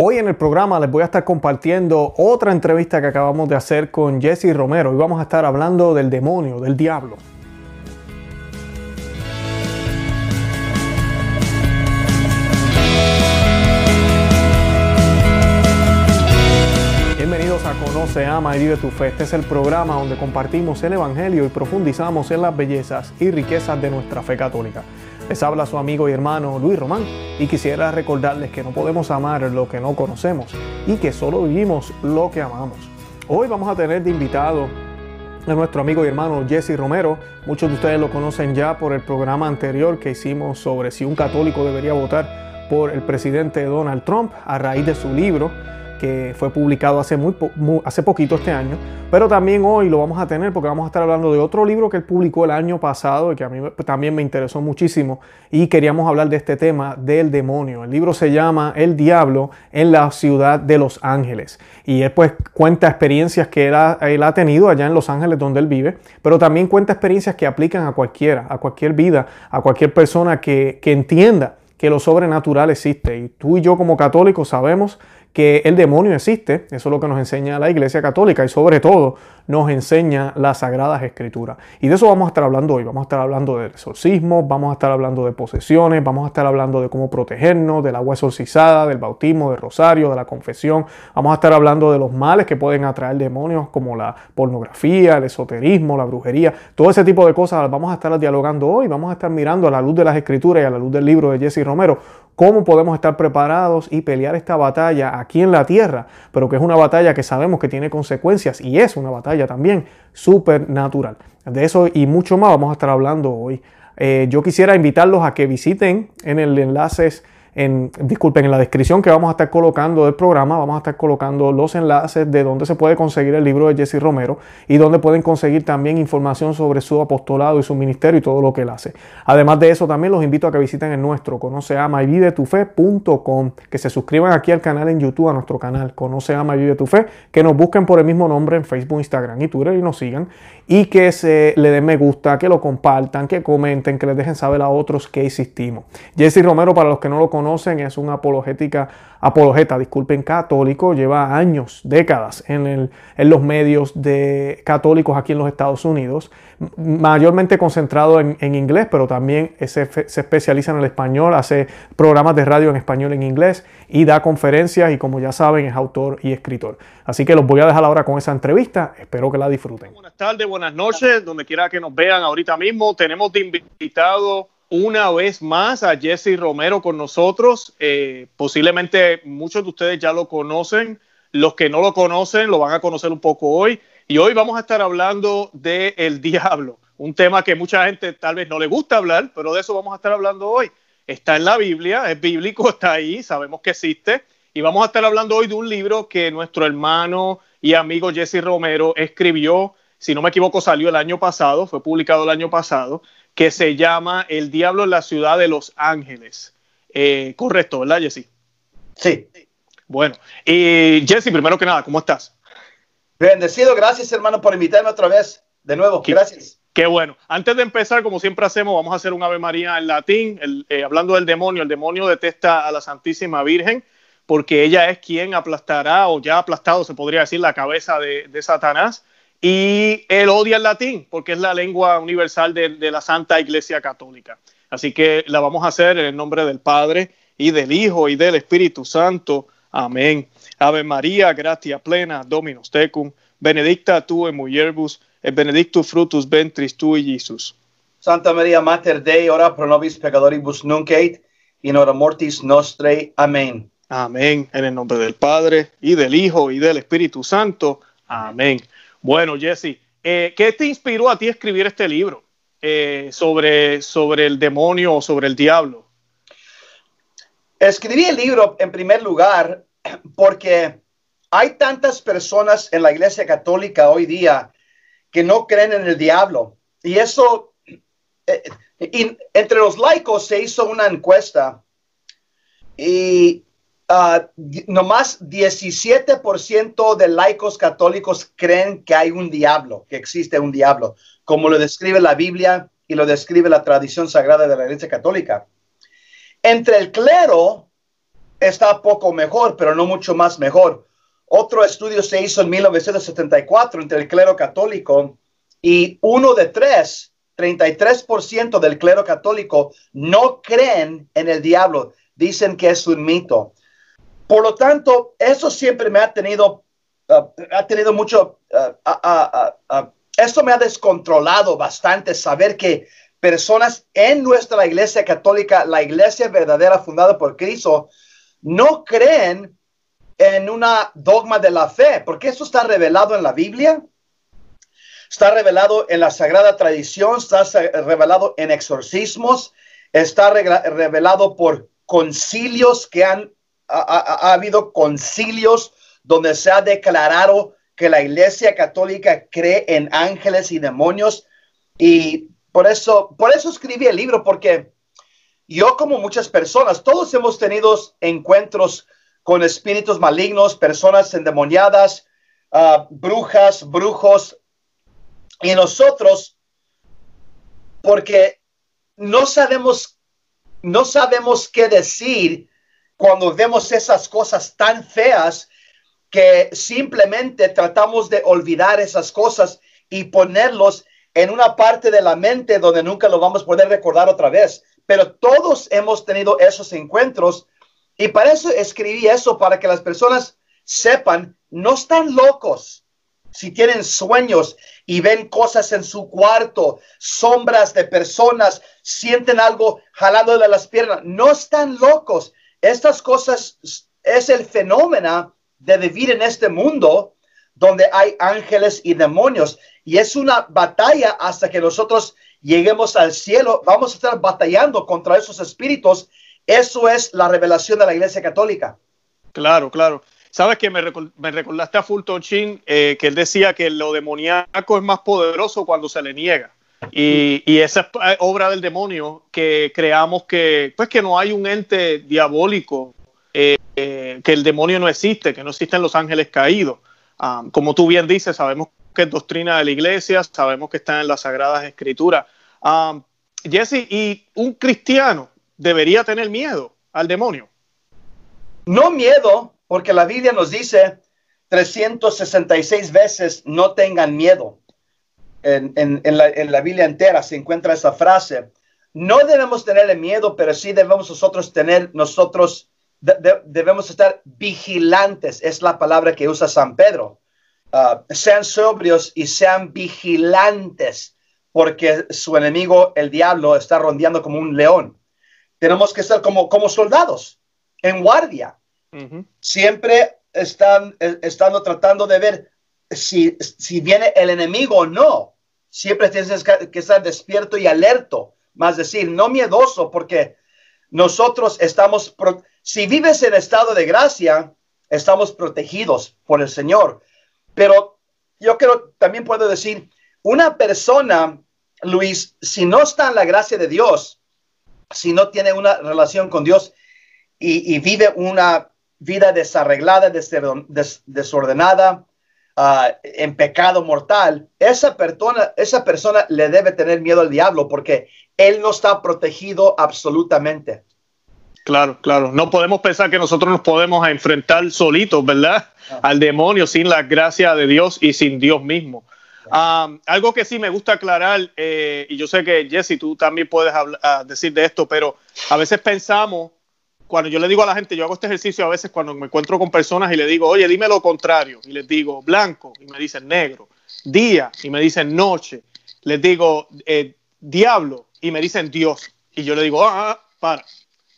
Hoy en el programa les voy a estar compartiendo otra entrevista que acabamos de hacer con Jesse Romero y vamos a estar hablando del demonio, del diablo. Bienvenidos a Conoce, Ama y Vive tu Fe. Este es el programa donde compartimos el Evangelio y profundizamos en las bellezas y riquezas de nuestra fe católica. Les habla su amigo y hermano Luis Román y quisiera recordarles que no podemos amar lo que no conocemos y que solo vivimos lo que amamos. Hoy vamos a tener de invitado a nuestro amigo y hermano Jesse Romero. Muchos de ustedes lo conocen ya por el programa anterior que hicimos sobre si un católico debería votar por el presidente Donald Trump a raíz de su libro que fue publicado hace, muy, hace poquito este año, pero también hoy lo vamos a tener porque vamos a estar hablando de otro libro que él publicó el año pasado y que a mí también me interesó muchísimo y queríamos hablar de este tema del demonio. El libro se llama El Diablo en la ciudad de Los Ángeles y él pues cuenta experiencias que él ha, tenido allá en Los Ángeles donde él vive, pero también cuenta experiencias que aplican a cualquiera, a cualquier vida, a cualquier persona que, que entienda que lo sobrenatural existe. Y tú y yo como católicos sabemos que el demonio existe, eso es lo que nos enseña la Iglesia Católica y sobre todo nos enseña las Sagradas Escrituras. Y de eso vamos a estar hablando hoy, vamos a estar hablando del exorcismo, vamos a estar hablando de posesiones, vamos a estar hablando de cómo protegernos, del agua exorcizada, del bautismo, del rosario, de la confesión, vamos a estar hablando de los males que pueden atraer demonios como la pornografía, el esoterismo, la brujería, todo ese tipo de cosas. Vamos a estar dialogando hoy, vamos a estar mirando a la luz de las Escrituras y a la luz del libro de Jesse Romero cómo podemos estar preparados y pelear esta batalla aquí en la tierra, pero que es una batalla que sabemos que tiene consecuencias y es una batalla también supernatural. De eso y mucho más vamos a estar hablando hoy. Eh, yo quisiera invitarlos a que visiten en el enlace en, disculpen, en la descripción que vamos a estar colocando del programa, vamos a estar colocando los enlaces de donde se puede conseguir el libro de Jesse Romero y donde pueden conseguir también información sobre su apostolado y su ministerio y todo lo que él hace. Además de eso, también los invito a que visiten el nuestro, conoce ama y vive tu fe.com, que se suscriban aquí al canal en YouTube, a nuestro canal, conoce ama y vive tu fe, que nos busquen por el mismo nombre en Facebook, Instagram y Twitter y nos sigan y que se le den me gusta, que lo compartan, que comenten, que les dejen saber a otros que existimos. Jesse Romero, para los que no lo conocen, es un apologética, apologeta, disculpen, católico, lleva años, décadas en, el, en los medios de católicos aquí en los Estados Unidos, mayormente concentrado en, inglés, pero también se, se especializa en el español, hace programas de radio en español en inglés y da conferencias y como ya saben es autor y escritor. Así que los voy a dejar ahora con esa entrevista, espero que la disfruten. Buenas tardes, buenas noches, donde quiera que nos vean ahorita mismo. Tenemos de invitado una vez más a Jesse Romero con nosotros. Eh, posiblemente muchos de ustedes ya lo conocen, los que no lo conocen lo van a conocer un poco hoy. Y hoy vamos a estar hablando de el diablo, un tema que mucha gente tal vez no le gusta hablar, pero de eso vamos a estar hablando hoy está en la Biblia, es bíblico, está ahí, sabemos que existe. Y vamos a estar hablando hoy de un libro que nuestro hermano y amigo Jesse Romero escribió, si no me equivoco, salió el año pasado, fue publicado el año pasado, que se llama El Diablo en la Ciudad de Los Ángeles. Eh, correcto, ¿verdad, Jesse? Sí. Bueno, y Jesse, primero que nada, ¿cómo estás? Bendecido, gracias hermano por invitarme otra vez. De nuevo, gracias. Qué bueno. Antes de empezar, como siempre hacemos, vamos a hacer un Ave María en latín, eh, hablando del demonio. El demonio detesta a la Santísima Virgen porque ella es quien aplastará o ya ha aplastado, se podría decir, la cabeza de, Satanás. Y él odia el latín porque es la lengua universal de, de la Santa Iglesia Católica. Así que la vamos a hacer en el nombre del Padre y del Hijo y del Espíritu Santo. Amén. Ave María, gratia plena, Dominus tecum, benedicta tu en mulierbus, et benedictus frutus ventris tui, Jesus. Santa María Mater Dei, ora pro nobis peccatoribus nunc et in hora mortis nostre. Amén. Amén. En el nombre del Padre y del Hijo y del Espíritu Santo. Amén. Bueno, Jesse, eh, ¿qué te inspiró a ti escribir este libro eh, sobre, sobre el demonio o sobre el diablo? Escribí el libro en primer lugar porque hay tantas personas en la Iglesia Católica hoy día que no creen en el diablo. Y eso, eh, entre los laicos se hizo una encuesta y uh, nomás 17% de laicos católicos creen que hay un diablo, que existe un diablo, como lo describe la Biblia y lo describe la tradición sagrada de la Iglesia Católica. Entre el clero, está poco mejor, pero no mucho más mejor. Otro estudio se hizo en 1974 entre el clero católico y uno de tres, 33% del clero católico no creen en el diablo, dicen que es un mito. Por lo tanto, eso siempre me ha tenido, uh, ha tenido mucho, uh, esto me ha descontrolado bastante saber que personas en nuestra iglesia católica, la iglesia verdadera fundada por Cristo, no creen en una dogma de la fe, porque eso está revelado en la Biblia, está revelado en la sagrada tradición, está revelado en exorcismos, está revelado por concilios que han, ha, habido concilios donde se ha declarado que la iglesia católica cree en ángeles y demonios. Y por eso, por eso escribí el libro, porque yo como muchas personas, todos hemos tenido encuentros con espíritus malignos, personas endemoniadas, uh, brujas, brujos, y nosotros, porque no sabemos, no sabemos qué decir cuando vemos esas cosas tan feas que simplemente tratamos de olvidar esas cosas y ponerlos en una parte de la mente donde nunca lo vamos a poder recordar otra vez pero todos hemos tenido esos encuentros y para eso escribí eso, para que las personas sepan, no están locos. Si tienen sueños y ven cosas en su cuarto, sombras de personas, sienten algo jalando de las piernas, no están locos. Estas cosas es el fenómeno de vivir en este mundo donde hay ángeles y demonios. Y es una batalla hasta que nosotros lleguemos al cielo, vamos a estar batallando contra esos espíritus. Eso es la revelación de la Iglesia Católica. Claro, claro. Sabes que me, recordaste a Fulton Chin eh, que él decía que lo demoníaco es más poderoso cuando se le niega. Y, esa es obra del demonio que creamos que, pues, que no hay un ente diabólico, eh, eh, que el demonio no existe, que no existen los ángeles caídos. Ah, como tú bien dices, sabemos que es doctrina de la iglesia, sabemos que está en las sagradas escrituras. Um, Jesse, ¿y un cristiano debería tener miedo al demonio? No miedo, porque la Biblia nos dice 366 veces no tengan miedo. En, la, Biblia entera se encuentra esa frase. No debemos tenerle miedo, pero sí debemos nosotros tener, nosotros debemos estar vigilantes. Es la palabra que usa San Pedro. Ah, sean sobrios y sean vigilantes, porque su enemigo, el diablo, está rondeando como un león. Tenemos que estar como, como soldados, en guardia. Siempre están estando tratando de ver si, viene el enemigo o no. Siempre tienes que estar despierto y alerto, más decir, no miedoso, porque nosotros estamos, si vives en estado de gracia, estamos protegidos por el Señor. Pero yo creo, también puedo decir, una persona, Luis, si no está en la gracia de Dios, si no tiene una relación con Dios y, vive una vida desarreglada, desordenada, ah, en pecado mortal, esa persona, esa persona le debe tener miedo al diablo porque él no está protegido absolutamente. Claro, claro. No podemos pensar que nosotros nos podemos enfrentar solitos, ¿verdad? Ah. Al demonio sin la gracia de Dios y sin Dios mismo. algo que sí me gusta aclarar, eh, y yo sé que Jesse, tú también puedes ah, decir de esto, pero a veces pensamos, cuando yo le digo a la gente, yo hago este ejercicio a veces cuando me encuentro con personas y le digo, oye, dime lo contrario, y les digo blanco, y me dicen negro, día, y me dicen noche, les digo eh, diablo, y me dicen Dios, y yo le digo, ah, ah para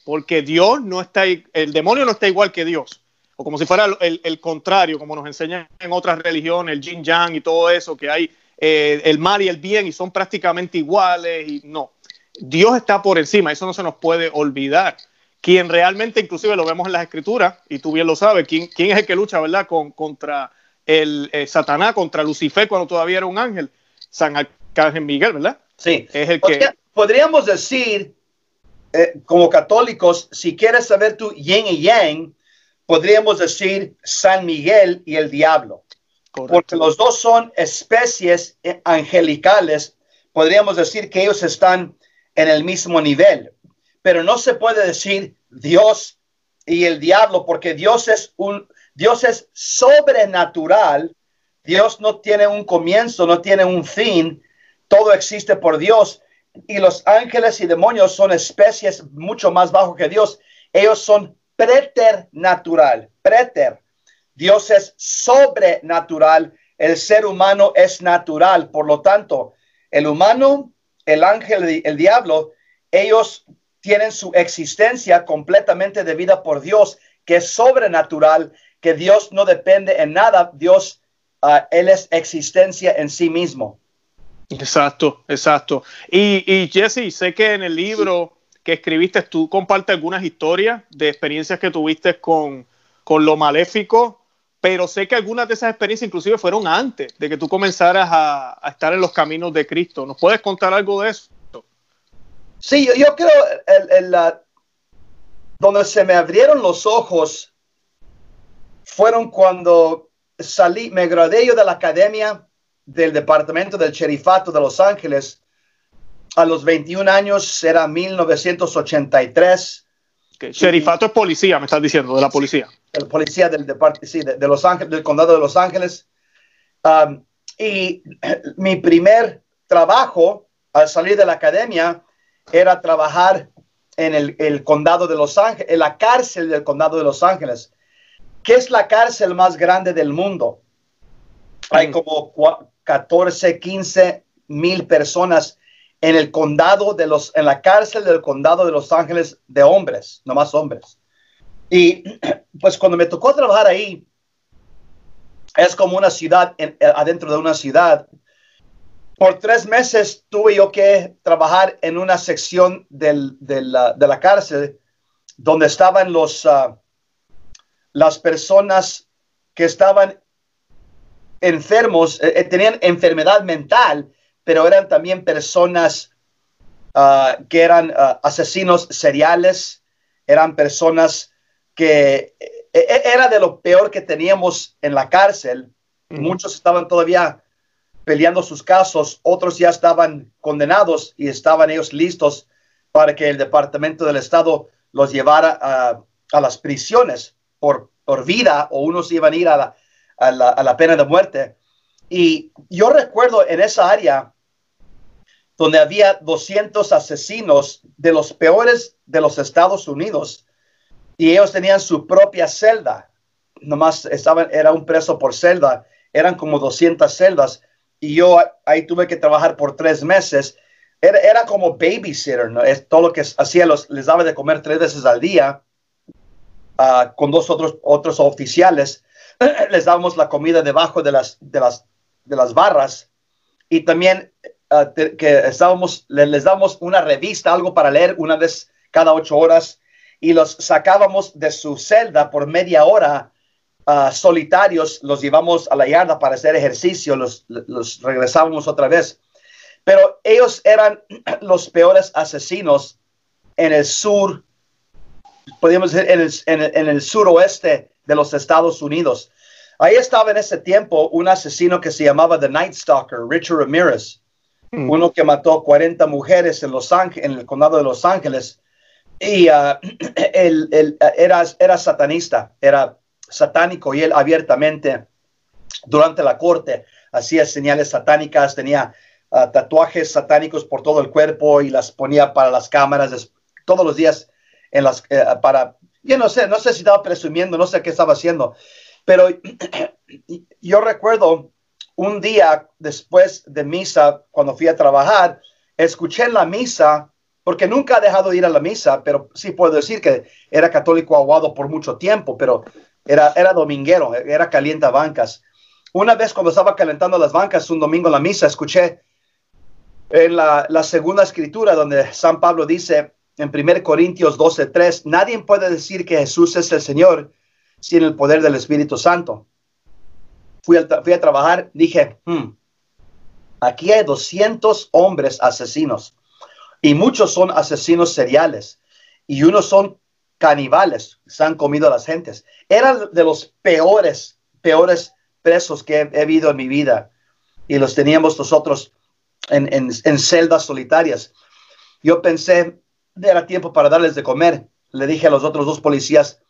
porque Dios no está, el demonio no está igual que Dios, o como si fuera el, contrario, como nos enseñan en otras religiones, el yin yang y todo eso, que hay eh, el mal y el bien y son prácticamente iguales, y no, Dios está por encima, eso no se nos puede olvidar. Quien realmente, inclusive lo vemos en las escrituras, y tú bien lo sabes, quién, quién es el que lucha, ¿verdad?, Con, contra el eh, Satanás, contra Lucifer cuando todavía era un ángel, San Arcángel Miguel, ¿verdad? Sí. Es el que... Podríamos decir eh, como católicos, si quieres saber tu yin y yang, podríamos decir San Miguel y el diablo. Porque los dos son especies eh, angelicales. Podríamos decir que ellos están en el mismo nivel. Pero no se puede decir Dios y el diablo, porque Dios es un Dios es sobrenatural. Dios no tiene un comienzo, no tiene un fin. Todo existe por Dios. Y los ángeles y demonios son especies mucho más bajo que Dios. Ellos son preternatural, preter. Dios es sobrenatural. El ser humano es natural. Por lo tanto, el humano, el ángel el diablo, ellos tienen su existencia completamente debida por Dios, que es sobrenatural, que Dios no depende en nada, Dios, uh, Él es existencia en sí mismo. Exacto, exacto. Y, y Jesse, sé que en el libro que escribiste tú compartes algunas historias de experiencias que tuviste con, con lo maléfico, pero sé que algunas de esas experiencias inclusive fueron antes de que tú comenzaras a, a estar en los caminos de Cristo. ¿Nos puedes contar algo de eso? Sí, yo, yo creo el, el, la, donde se me abrieron los ojos fueron cuando salí, me gradué yo de la academia del departamento del sherifato de Los Ángeles a los 21 años, era 1983. Okay. Sherifato es policía, me estás diciendo, de la policía. El policía del departamento, sí, de, de, Los Ángeles, del condado de Los Ángeles. Um, y mi primer trabajo al salir de la academia era trabajar en el, el, condado de Los Ángeles, en la cárcel del condado de Los Ángeles, que es la cárcel más grande del mundo. Hay como 14, 15 mil personas en el condado de los, en la cárcel del condado de Los Ángeles de hombres, no más hombres. Y pues cuando me tocó trabajar ahí, es como una ciudad en, adentro de una ciudad por tres meses tuve yo que trabajar en una sección del, de, la, de, la, cárcel donde estaban los, uh, las personas que estaban enfermos, eh, tenían enfermedad mental, pero eran también personas uh, que eran uh, asesinos seriales, eran personas que eh, era de lo peor que teníamos en la cárcel. Mm -hmm. Muchos estaban todavía peleando sus casos, otros ya estaban condenados y estaban ellos listos para que el Departamento del Estado los llevara a, a las prisiones por, por, vida o unos iban a ir a la, a, la, a la, pena de muerte. Y yo recuerdo en esa área donde había 200 asesinos de los peores de los Estados Unidos y ellos tenían su propia celda. Nomás estaban, era un preso por celda, eran como 200 celdas y yo ahí tuve que trabajar por tres meses. Era, era como babysitter, ¿no? Es todo lo que hacía, los, les daba de comer tres veces al día uh, con dos otros, otros oficiales. les dábamos la comida debajo de las, de las, de las barras y también uh, que estábamos, les, les dábamos una revista, algo para leer una vez cada ocho horas y los sacábamos de su celda por media hora Uh, solitarios, los llevamos a la yarda para hacer ejercicio, los, los regresábamos otra vez. Pero ellos eran los peores asesinos en el sur, podríamos decir, en el, en el, en el suroeste de los Estados Unidos. Ahí estaba en ese tiempo un asesino que se llamaba The Night Stalker, Richard Ramirez, mm. uno que mató 40 mujeres en, los en el condado de Los Ángeles. Y uh, él, él, era, era satanista, era satánico y él abiertamente durante la corte hacía señales satánicas, tenía uh, tatuajes satánicos por todo el cuerpo y las ponía para las cámaras todos los días en las uh, para yo no sé, no sé si estaba presumiendo, no sé qué estaba haciendo, pero yo recuerdo un día después de misa cuando fui a trabajar, escuché en la misa porque nunca ha dejado de ir a la misa, pero sí puedo decir que era católico aguado por mucho tiempo, pero era, era dominguero, era calienta bancas. Una vez cuando estaba calentando las bancas, un domingo en la misa, escuché en la, segunda escritura donde San Pablo dice en 1 Corintios 12:3, nadie puede decir que Jesús es el Señor sin el poder del Espíritu Santo. Fui a, fui a trabajar, dije, hmm, aquí hay 200 hombres asesinos y muchos son asesinos seriales y unos son caníbales, se han comido a las gentes. Eran de los peores, peores presos que he, he vivido en mi vida. Y los teníamos nosotros en, celdas solitarias. Yo pensé, era tiempo para darles de comer. Le dije a los otros dos policías,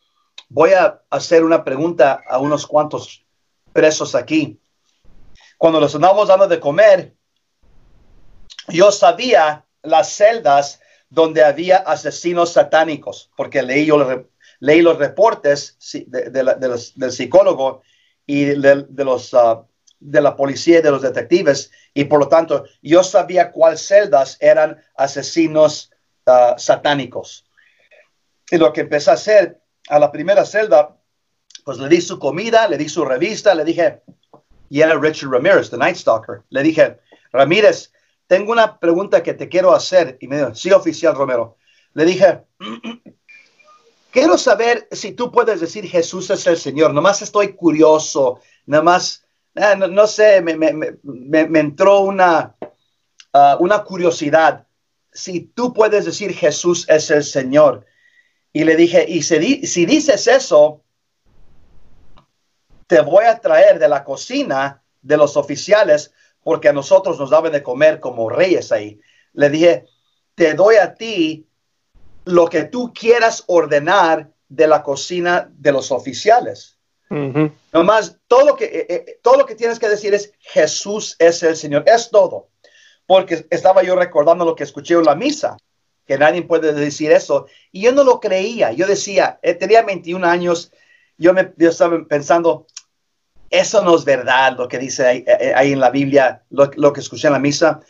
voy a hacer una pregunta a unos cuantos presos aquí. Cuando los andamos dando de comer, yo sabía las celdas donde había asesinos satánicos, porque leí, yo, leí los reportes del psicólogo y de, los, ah, de la policía y de los detectives, y por lo tanto yo sabía cuáles celdas eran asesinos ah, satánicos. Y lo que empecé a hacer a la primera celda, pues le di su comida, le di su revista, le dije, y era Richard Ramirez, The Night Stalker, le dije, Ramírez, tengo una pregunta que te quiero hacer. Y me dijo, sí, oficial Romero. Le dije, quiero saber si tú puedes decir Jesús es el Señor. Nomás estoy curioso, nomás, eh, no, sé, me, entró una, ah, una curiosidad. Si tú puedes decir Jesús es el Señor. Y le dije, y si, si dices eso, te voy a traer de la cocina de los oficiales porque a nosotros nos daban de comer como reyes ahí. Le dije, te doy a ti lo que tú quieras ordenar de la cocina de los oficiales. Nomás, todo lo, que, eh, eh, todo lo que tienes que decir es Jesús es el Señor. Es todo. Porque estaba yo recordando lo que escuché en la misa, que nadie puede decir eso. Y yo no lo creía. Yo decía, eh, tenía 21 años, yo, me, yo estaba pensando, eso no es verdad lo que dice ahí, en la Biblia, lo, lo, que escuché en la misa.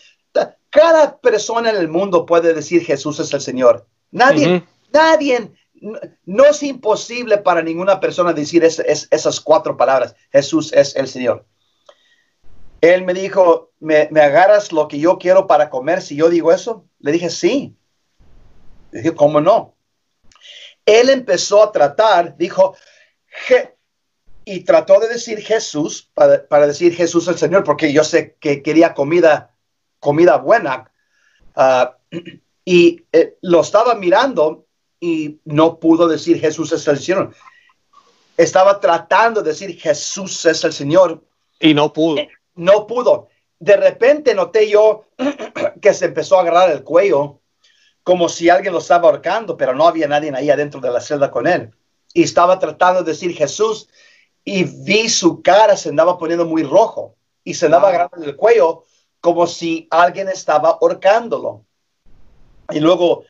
Cada persona en el mundo puede decir Jesús es el Señor. Nadie, nadie, no, es imposible para ninguna persona decir esas cuatro palabras, Jesús es el Señor. Él me dijo, ¿Me, ¿Me, agarras lo que yo quiero para comer si yo digo eso? Le dije, sí. Le dije, ¿cómo no? Él empezó a tratar, dijo, y trató de decir Jesús, para, decir Jesús el Señor, porque yo sé que quería comida, comida buena. Ah, y eh, lo estaba mirando y no pudo decir Jesús es el Señor. Estaba tratando de decir Jesús es el Señor. Y no pudo. Eh, no pudo. De repente noté yo que se empezó a agarrar el cuello como si alguien lo estaba ahorcando, pero no había nadie ahí adentro de la celda con él. Y estaba tratando de decir Jesús y vi su cara se andaba poniendo muy rojo y se andaba agarrando el cuello como si alguien estaba ahorcándolo. Y luego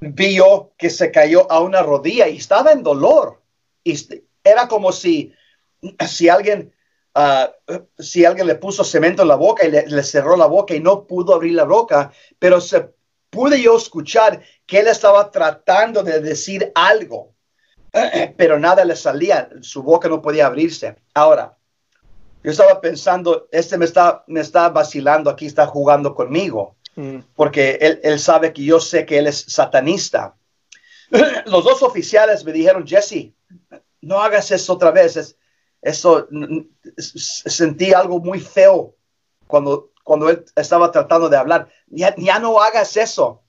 vi que se cayó a una rodilla y estaba en dolor. Y era como si, si alguien, ah, si alguien le puso cemento en la boca y le, cerró la boca y no pudo abrir la boca, pero se pude yo escuchar que él estaba tratando de decir algo, pero nada le salía, su boca no podía abrirse. Ahora, yo estaba pensando, este me está, me está vacilando aquí, está jugando conmigo. Mm. porque él, sabe que yo sé que él es satanista. Los dos oficiales me dijeron, Jesse, no hagas eso otra vez. eso sentí algo muy feo cuando, cuando él estaba tratando de hablar. Ya, ya no hagas eso.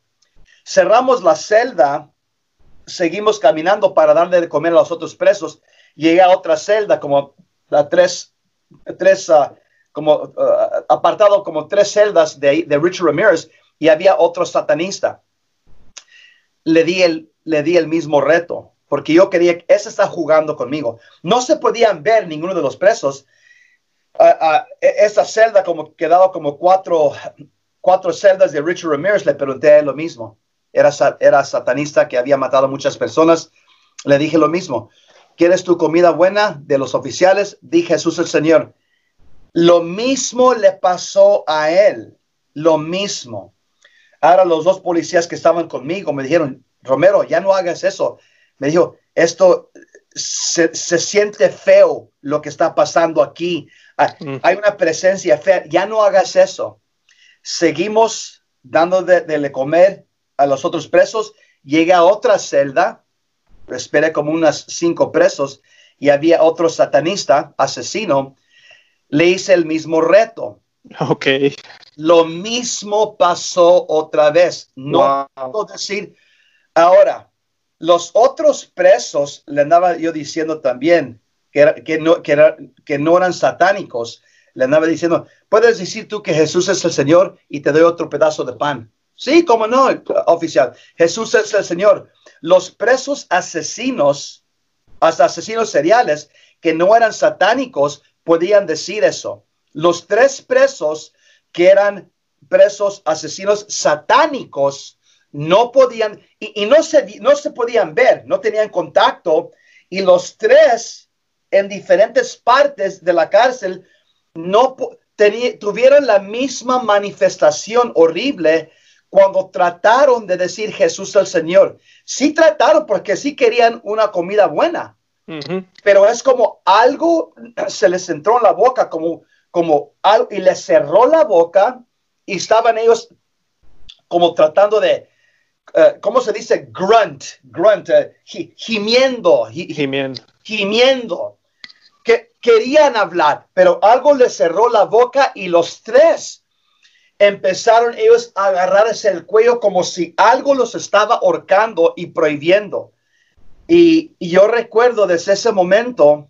Cerramos la celda, seguimos caminando para darle de comer a los otros presos. Llegué a otra celda, como a tres, tres uh, como uh, apartado como tres celdas de, Richard Ramirez y había otro satanista. Le di, el, le di el mismo reto porque yo quería, ese está jugando conmigo. No se podían ver ninguno de los presos. Uh, esa celda como quedaba como cuatro, cuatro celdas de Richard Ramirez, le pregunté lo mismo. Era, era satanista que había matado a muchas personas. Le dije lo mismo. ¿Quieres tu comida buena de los oficiales? Dije Jesús el Señor. Lo mismo le pasó a él, lo mismo. Ahora los dos policías que estaban conmigo me dijeron, Romero, ya no hagas eso. Me dijo, esto se, siente feo lo que está pasando aquí. Ah, mm. Hay una presencia fea, ya no hagas eso. Seguimos dando de, comer a los otros presos. Llegué a otra celda, esperé como unas cinco presos y había otro satanista, asesino, le hice el mismo reto. Ok. Lo mismo pasó otra vez. No puedo decir. Ahora, los otros presos, le andaba yo diciendo también que, que, no, que, no eran satánicos. Le andaba diciendo, puedes decir tú que Jesús es el Señor y te doy otro pedazo de pan. Sí, cómo no, oficial. Jesús es el Señor. Los presos asesinos hasta asesinos seriales que no eran satánicos podían decir eso. Los tres presos que eran presos asesinos satánicos no podían, y, no, se, no se podían ver, no tenían contacto, y los tres en diferentes partes de la cárcel no tuvieron la misma manifestación horrible cuando trataron de decir Jesús el Señor. Sí trataron porque sí querían una comida buena, pero es como algo se les entró en la boca, como, como algo, y les cerró la boca y estaban ellos como tratando de, uh, ¿cómo se dice? Grunt, grunt, uh, gimiendo, gimiendo, gimiendo, que querían hablar, pero algo les cerró la boca y los tres empezaron ellos a agarrarse el cuello como si algo los estaba ahorcando y prohibiendo. Y, yo recuerdo desde ese momento,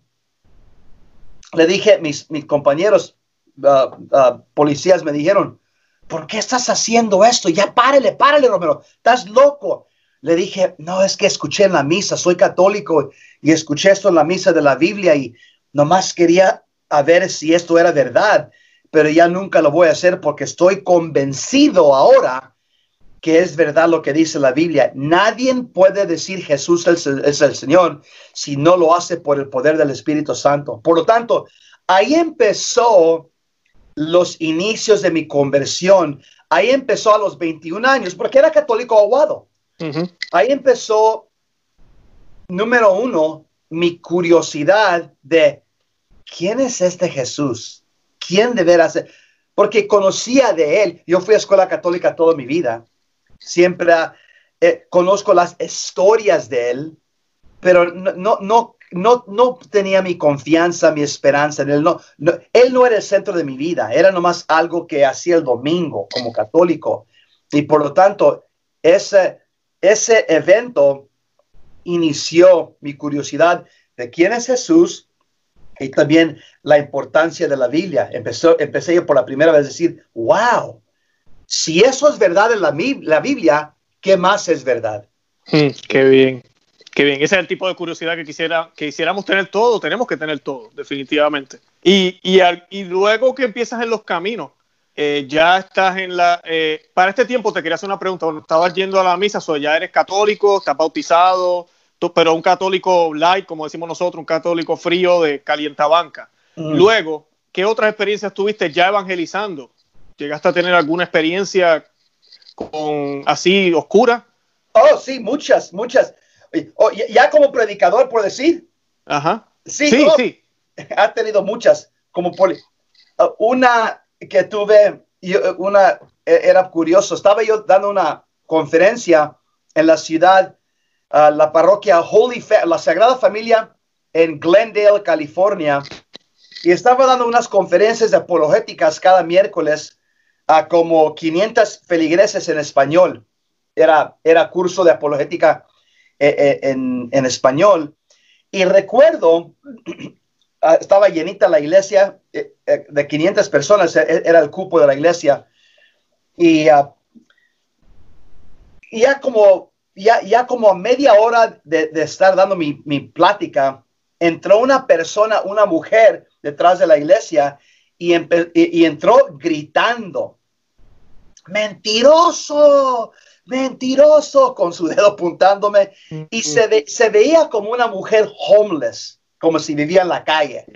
le dije, mis, mis compañeros uh, uh, policías me dijeron, ¿por qué estás haciendo esto? Ya párele, párele, Romero, estás loco. Le dije, no, es que escuché en la misa, soy católico y escuché esto en la misa de la Biblia y nomás quería a ver si esto era verdad, pero ya nunca lo voy a hacer porque estoy convencido ahora que es verdad lo que dice la Biblia. Nadie puede decir Jesús es el, es el Señor si no lo hace por el poder del Espíritu Santo. Por lo tanto, ahí empezó los inicios de mi conversión. Ahí empezó a los 21 años, porque era católico aguado. Ahí empezó, número uno, mi curiosidad de quién es este Jesús, quién deberá ser, porque conocía de él. Yo fui a escuela católica toda mi vida siempre eh, conozco las historias de él, pero no, no, no, no, tenía mi confianza, mi esperanza en él. No, él no era el centro de mi vida, era nomás algo que hacía el domingo como católico. Y por lo tanto, ese, ese evento inició mi curiosidad de quién es Jesús y también la importancia de la Biblia. Empezó, empecé yo por la primera vez a decir, wow, si eso es verdad en la, la Biblia, ¿qué más es verdad? Hmm, qué bien, qué bien. Ese es el tipo de curiosidad que quisiera que quisiéramos tener todo, tenemos que tener todo, definitivamente. Y, y, luego que empiezas en los caminos, eh, ya estás en la... Eh, para este tiempo te quería hacer una pregunta. Cuando estabas yendo a la misa, o ya eres católico, estás bautizado, pero un católico light, como decimos nosotros, un católico frío de calientabanca. Mm. Luego, ¿qué otras experiencias tuviste ya evangelizando? ¿Llegaste a tener alguna experiencia con así oscura? Oh, sí, muchas, muchas. Oh, ya como predicador, por decir. Ajá. Sí, sí. sí. Ha tenido muchas. Como por, uh, una que tuve, uh, una e, era curioso. Estaba yo dando una conferencia en la ciudad, la parroquia Holy, la Sagrada Familia en Glendale, California. Y estaba dando unas conferencias apologéticas cada miércoles a como 500 feligreses en español. Era, era curso de apologética eh, eh, en, en, español. Y recuerdo, ah, estaba llenita la iglesia eh, de 500 personas, era el cupo de la iglesia. Y uh, ya, como, ya, ya como a media hora de, de estar dando mi, mi plática, entró una persona, una mujer detrás de la iglesia y, y, entró gritando mentiroso, mentiroso, con su dedo apuntándome, y se, se veía como una mujer homeless, como si vivía en la calle.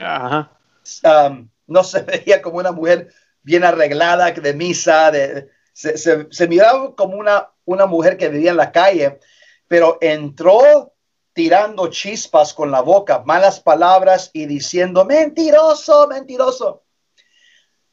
Um, no se veía como una mujer bien arreglada de misa, de, se, miraba como una, una mujer que vivía en la calle, pero entró tirando chispas con la boca, malas palabras y diciendo, mentiroso, mentiroso.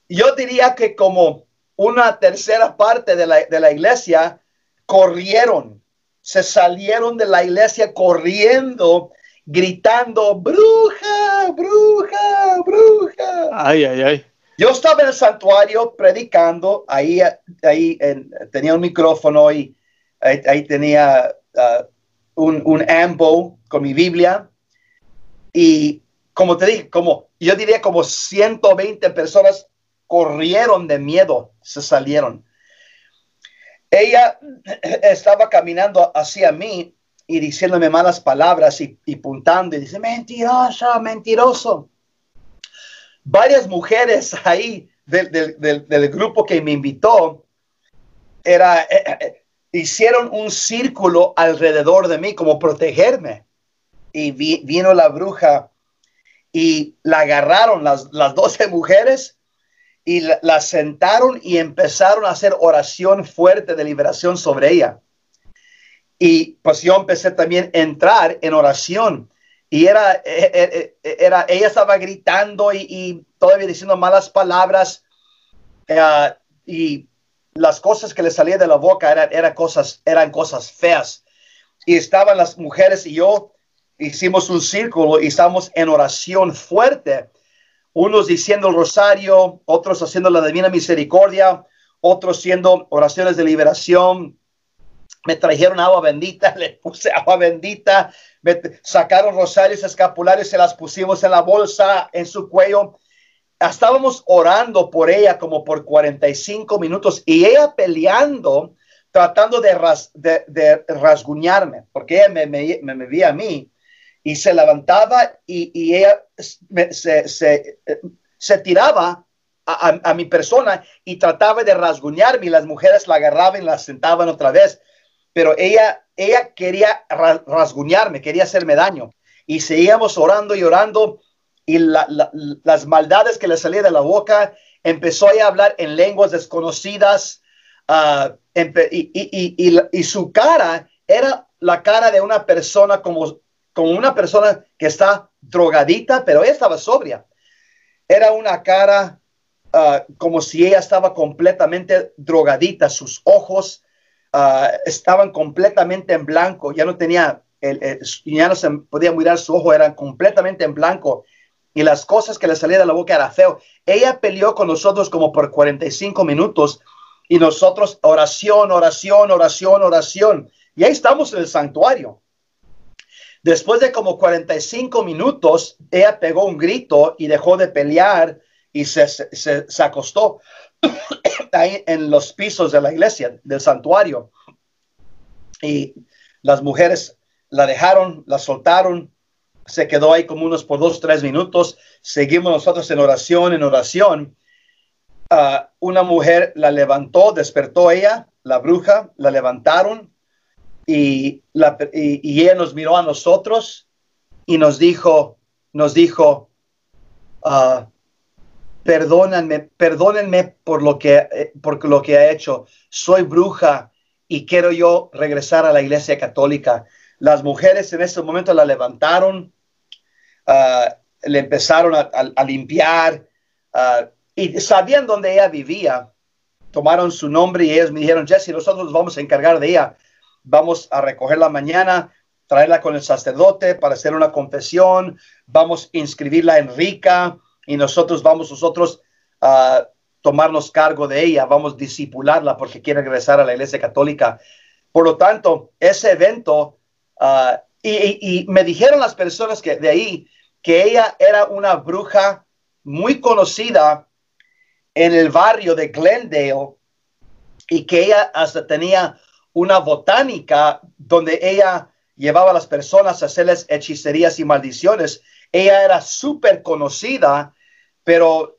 Yo diría que como una tercera parte de la, iglesia corrieron, se salieron de la iglesia corriendo, gritando, bruja, bruja, bruja. Ay, ay, ay. Yo estaba en el santuario predicando, ahí, ahí tenía un micrófono y ahí, tenía uh, un, un ambo con mi Biblia. Y como te dije, como yo diría como 120 personas corrieron de miedo, se salieron. Ella estaba caminando hacia mí y diciéndome malas palabras y, y puntando y dice, mentiroso, mentiroso. Varias mujeres ahí del, del, grupo que me invitó era, eh, eh, hicieron un círculo alrededor de mí como protegerme. Y vino la bruja y la agarraron las, las 12 mujeres y la, sentaron y empezaron a hacer oración fuerte de liberación sobre ella. Y pues yo empecé también a entrar en oración y era, e, e, e, era ella estaba gritando y, todavía diciendo malas palabras eh, y las cosas que le salían de la boca eran, eran, cosas, eran cosas feas. Y estaban las mujeres y yo hicimos un círculo y estamos en oración fuerte unos diciendo el rosario, otros haciendo la divina misericordia, otros haciendo oraciones de liberación. Me trajeron agua bendita, le puse agua bendita, sacaron rosarios escapularios, se las pusimos en la bolsa, en su cuello. Estábamos orando por ella como por 45 minutos y ella peleando, tratando de, de, rasguñarme, porque ella me, me, me, me veía a mí y se levantaba y, ella se, se, tiraba a, mi persona y trataba de rasguñarme y las mujeres la agarraban y la sentaban otra vez. Pero ella, ella quería rasguñarme, quería hacerme daño. Y seguíamos orando y orando y las maldades que le salían de la boca, empezó a hablar en lenguas desconocidas ah, y, su cara era la cara de una persona como como una persona que está drogadita, pero ella estaba sobria. Era una cara ah, como si ella estaba completamente drogadita, sus ojos ah, estaban completamente en blanco, ya no tenía, el, ya no se podía mirar su ojo, eran completamente en blanco y las cosas que le salían de la boca era feo. Ella peleó con nosotros como por 45 minutos y nosotros oración, oración, oración, oración. Y ahí estamos en el santuario. Después de como 45 minutos, ella pegó un grito y dejó de pelear y se, se, acostó ahí en los pisos de la iglesia, del santuario. Y las mujeres la dejaron, la soltaron, se quedó ahí como unos por dos, tres minutos. Seguimos nosotros en oración, en oración. Ah, una mujer la levantó, despertó ella, la bruja, la levantaron y, la, y, ella nos miró a nosotros y nos dijo, nos dijo, uh, perdónenme, perdónenme por lo que, eh, por lo que ha hecho. Soy bruja y quiero yo regresar a la iglesia católica. Las mujeres en ese momento la levantaron, uh, le empezaron a, limpiar uh, y sabían dónde ella vivía. Tomaron su nombre y ellos me dijeron, Jesse, nosotros nos vamos a encargar de ella vamos a recogerla mañana, traerla con el sacerdote para hacer una confesión, vamos a inscribirla en Rica y nosotros vamos nosotros a tomarnos cargo de ella, vamos a disipularla porque quiere regresar a la iglesia católica. Por lo tanto, ese evento, ah, y, y, me dijeron las personas que de ahí que ella era una bruja muy conocida en el barrio de Glendale y que ella hasta tenía una botánica donde ella llevaba a las personas a hacerles hechicerías y maldiciones. Ella era súper conocida, pero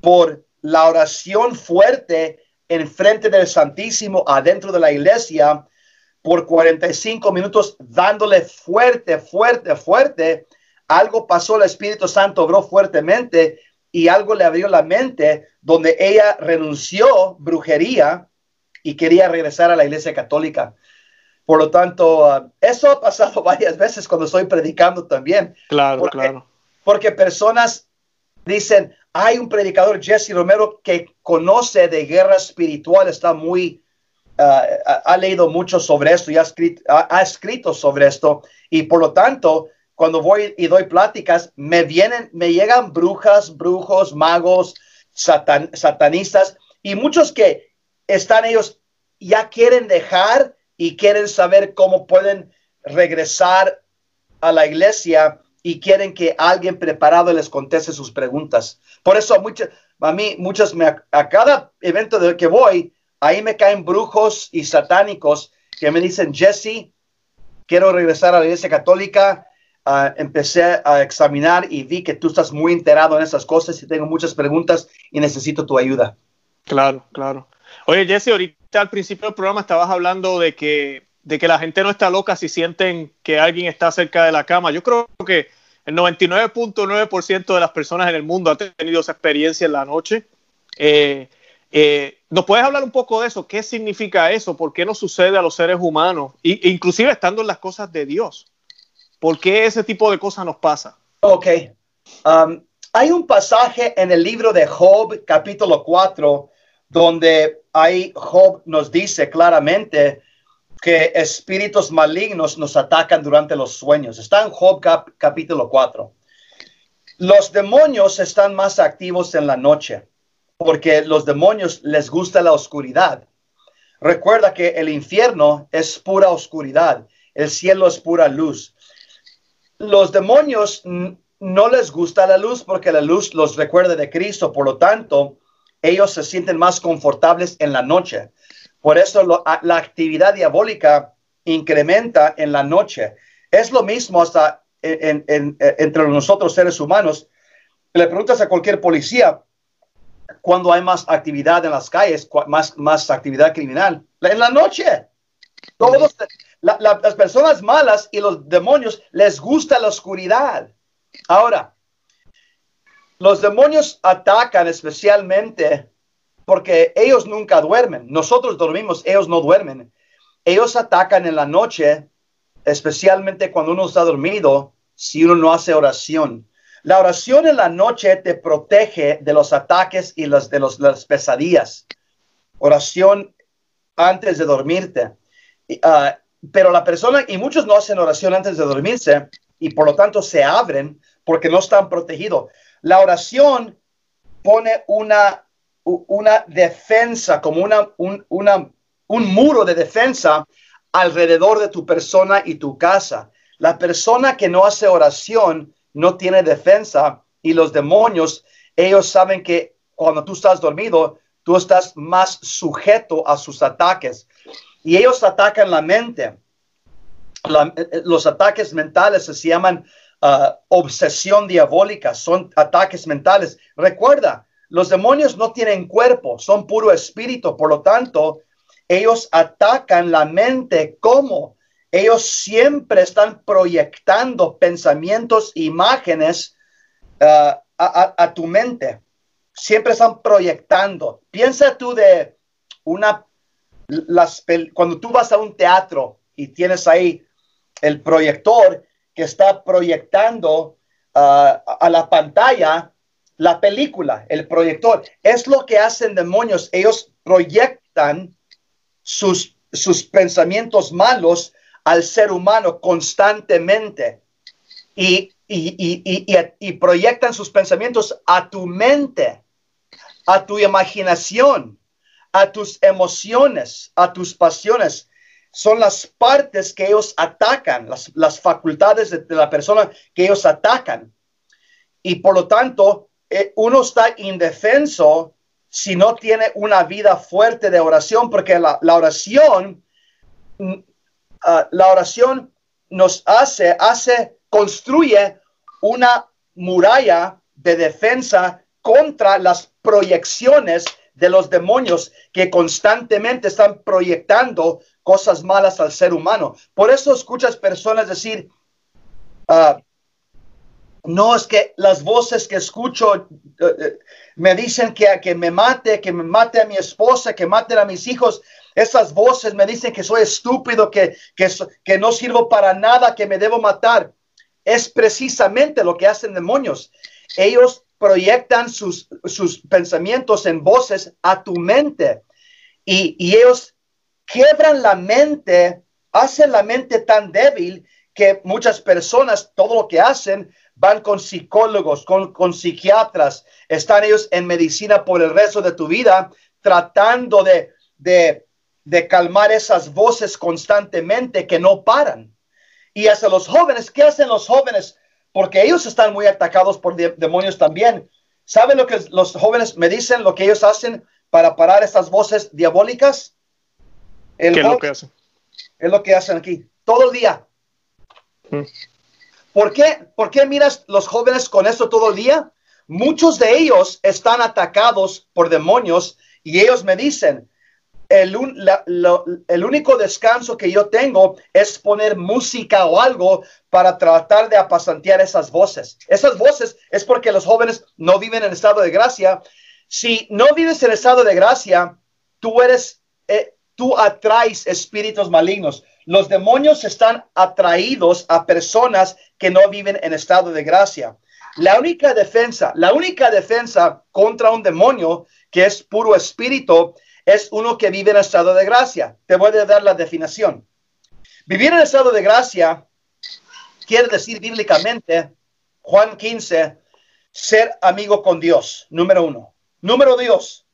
por la oración fuerte en frente del Santísimo adentro de la iglesia, por 45 minutos dándole fuerte, fuerte, fuerte, algo pasó, el Espíritu Santo obró fuertemente y algo le abrió la mente donde ella renunció brujería y quería regresar a la iglesia católica. Por lo tanto, uh, eso ha pasado varias veces cuando estoy predicando también. Claro, claro. Porque personas dicen, hay un predicador, Jesse Romero, que conoce de guerra espiritual, está muy, uh, ha, leído mucho sobre esto y ha escrito, ha, escrito sobre esto. Y por lo tanto, cuando voy y doy pláticas, me vienen, me llegan brujas, brujos, magos, satanistas y muchos que están ellos, ya quieren dejar y quieren saber cómo pueden regresar a la iglesia y quieren que alguien preparado les conteste sus preguntas. Por eso a mí, muchas, me, a cada evento de que voy, ahí me caen brujos y satánicos que me dicen, Jesse, quiero regresar a la iglesia católica. Ah, empecé a examinar y vi que tú estás muy enterado en esas cosas y tengo muchas preguntas y necesito tu ayuda. Claro, claro. Oye, Jesse, ahorita al principio del programa estabas hablando de que, de que la gente no está loca si sienten que alguien está cerca de la cama. Yo creo que el 99.9% de las personas en el mundo han tenido esa experiencia en la noche. Eh, eh, ¿Nos puedes hablar un poco de eso? ¿Qué significa eso? ¿Por qué no sucede a los seres humanos? inclusive estando en las cosas de Dios. ¿Por qué ese tipo de cosas nos pasa? Ok. Um, hay un pasaje en el libro de Job, capítulo 4, donde ahí Job nos dice claramente que espíritus malignos nos atacan durante los sueños. Está en Job capítulo 4. Los demonios están más activos en la noche porque los demonios les gusta la oscuridad. Recuerda que el infierno es pura oscuridad, el cielo es pura luz. Los demonios no les gusta la luz porque la luz los recuerda de Cristo, por lo tanto, ellos se sienten más confortables en la noche. Por eso la actividad diabólica incrementa en la noche. Es lo mismo hasta entre nosotros seres humanos. Le preguntas a cualquier policía, cuando hay más actividad en las calles, más, más actividad criminal. En la noche. Todos, las personas malas y los demonios les gusta la oscuridad. Ahora, los demonios atacan especialmente porque ellos nunca duermen. Nosotros dormimos, ellos no duermen. Ellos atacan en la noche, especialmente cuando uno está dormido, si uno no hace oración. La oración en la noche te protege de los ataques y las, de las pesadillas. Oración antes de dormirte. Ah, pero la persona, y muchos no hacen oración antes de dormirse y por lo tanto se abren porque no están protegidos. La oración pone una, una defensa, como una, un, un muro de defensa alrededor de tu persona y tu casa. La persona que no hace oración no tiene defensa y los demonios, ellos saben que cuando tú estás dormido, tú estás más sujeto a sus ataques y ellos atacan la mente. Eh, eh, los ataques mentales se llaman ah, obsesión diabólica, son ataques mentales. Recuerda, los demonios no tienen cuerpo, son puro espíritu, por lo tanto, ellos atacan la mente como ellos siempre están proyectando pensamientos, imágenes uh, a, tu mente. Siempre están proyectando. Piensa tú de una, las, cuando tú vas a un teatro y tienes ahí el proyector que está proyectando uh, a la pantalla la película, el proyector. Es lo que hacen demonios. Ellos proyectan sus, sus pensamientos malos al ser humano constantemente y, y, proyectan sus pensamientos a tu mente, a tu imaginación, a tus emociones, a tus pasiones. Son las partes que ellos atacan, las, facultades de, la persona que ellos atacan. Y por lo tanto, uno está indefenso si no tiene una vida fuerte de oración, porque la, oración Ah, la oración nos hace, hace, construye una muralla de defensa contra las proyecciones de los demonios que constantemente están proyectando cosas malas al ser humano. Por eso escuchas personas decir, ah, no es que las voces que escucho eh, eh, me dicen que, que me mate, que me mate a mi esposa, que maten a mis hijos. Esas voces me dicen que soy estúpido, que, que, no sirvo para nada, que me debo matar. Es precisamente lo que hacen demonios. Ellos proyectan sus, sus pensamientos en voces a tu mente y, y ellos quiebran la mente, hacen la mente tan débil que muchas personas todo lo que hacen van con psicólogos, con, con psiquiatras, están ellos en medicina por el resto de tu vida tratando de, de de calmar esas voces constantemente que no paran. Y hasta los jóvenes, ¿qué hacen los jóvenes? Porque ellos están muy atacados por demonios también. ¿Saben lo que los jóvenes me dicen, lo que ellos hacen para parar esas voces diabólicas? ¿Qué es lo que hacen? Es lo que hacen aquí. Todo el día Mm. ¿Por qué, ¿Por qué miras los jóvenes con esto todo el día? Muchos de ellos están atacados por demonios y ellos me dicen, el, el, único descanso que yo tengo es poner música o algo para tratar de apasantear esas voces. Esas voces es porque los jóvenes no viven en estado de gracia. Si no vives en estado de gracia, tú eres, eh, tú atraes espíritus malignos. Los demonios están atraídos a personas que no viven en estado de gracia. La única defensa, la única defensa contra un demonio que es puro espíritu es uno que vive en estado de gracia. Te voy a dar la definición. Vivir en estado de gracia quiere decir bíblicamente, Juan 15, ser amigo con Dios, número uno. Número dos,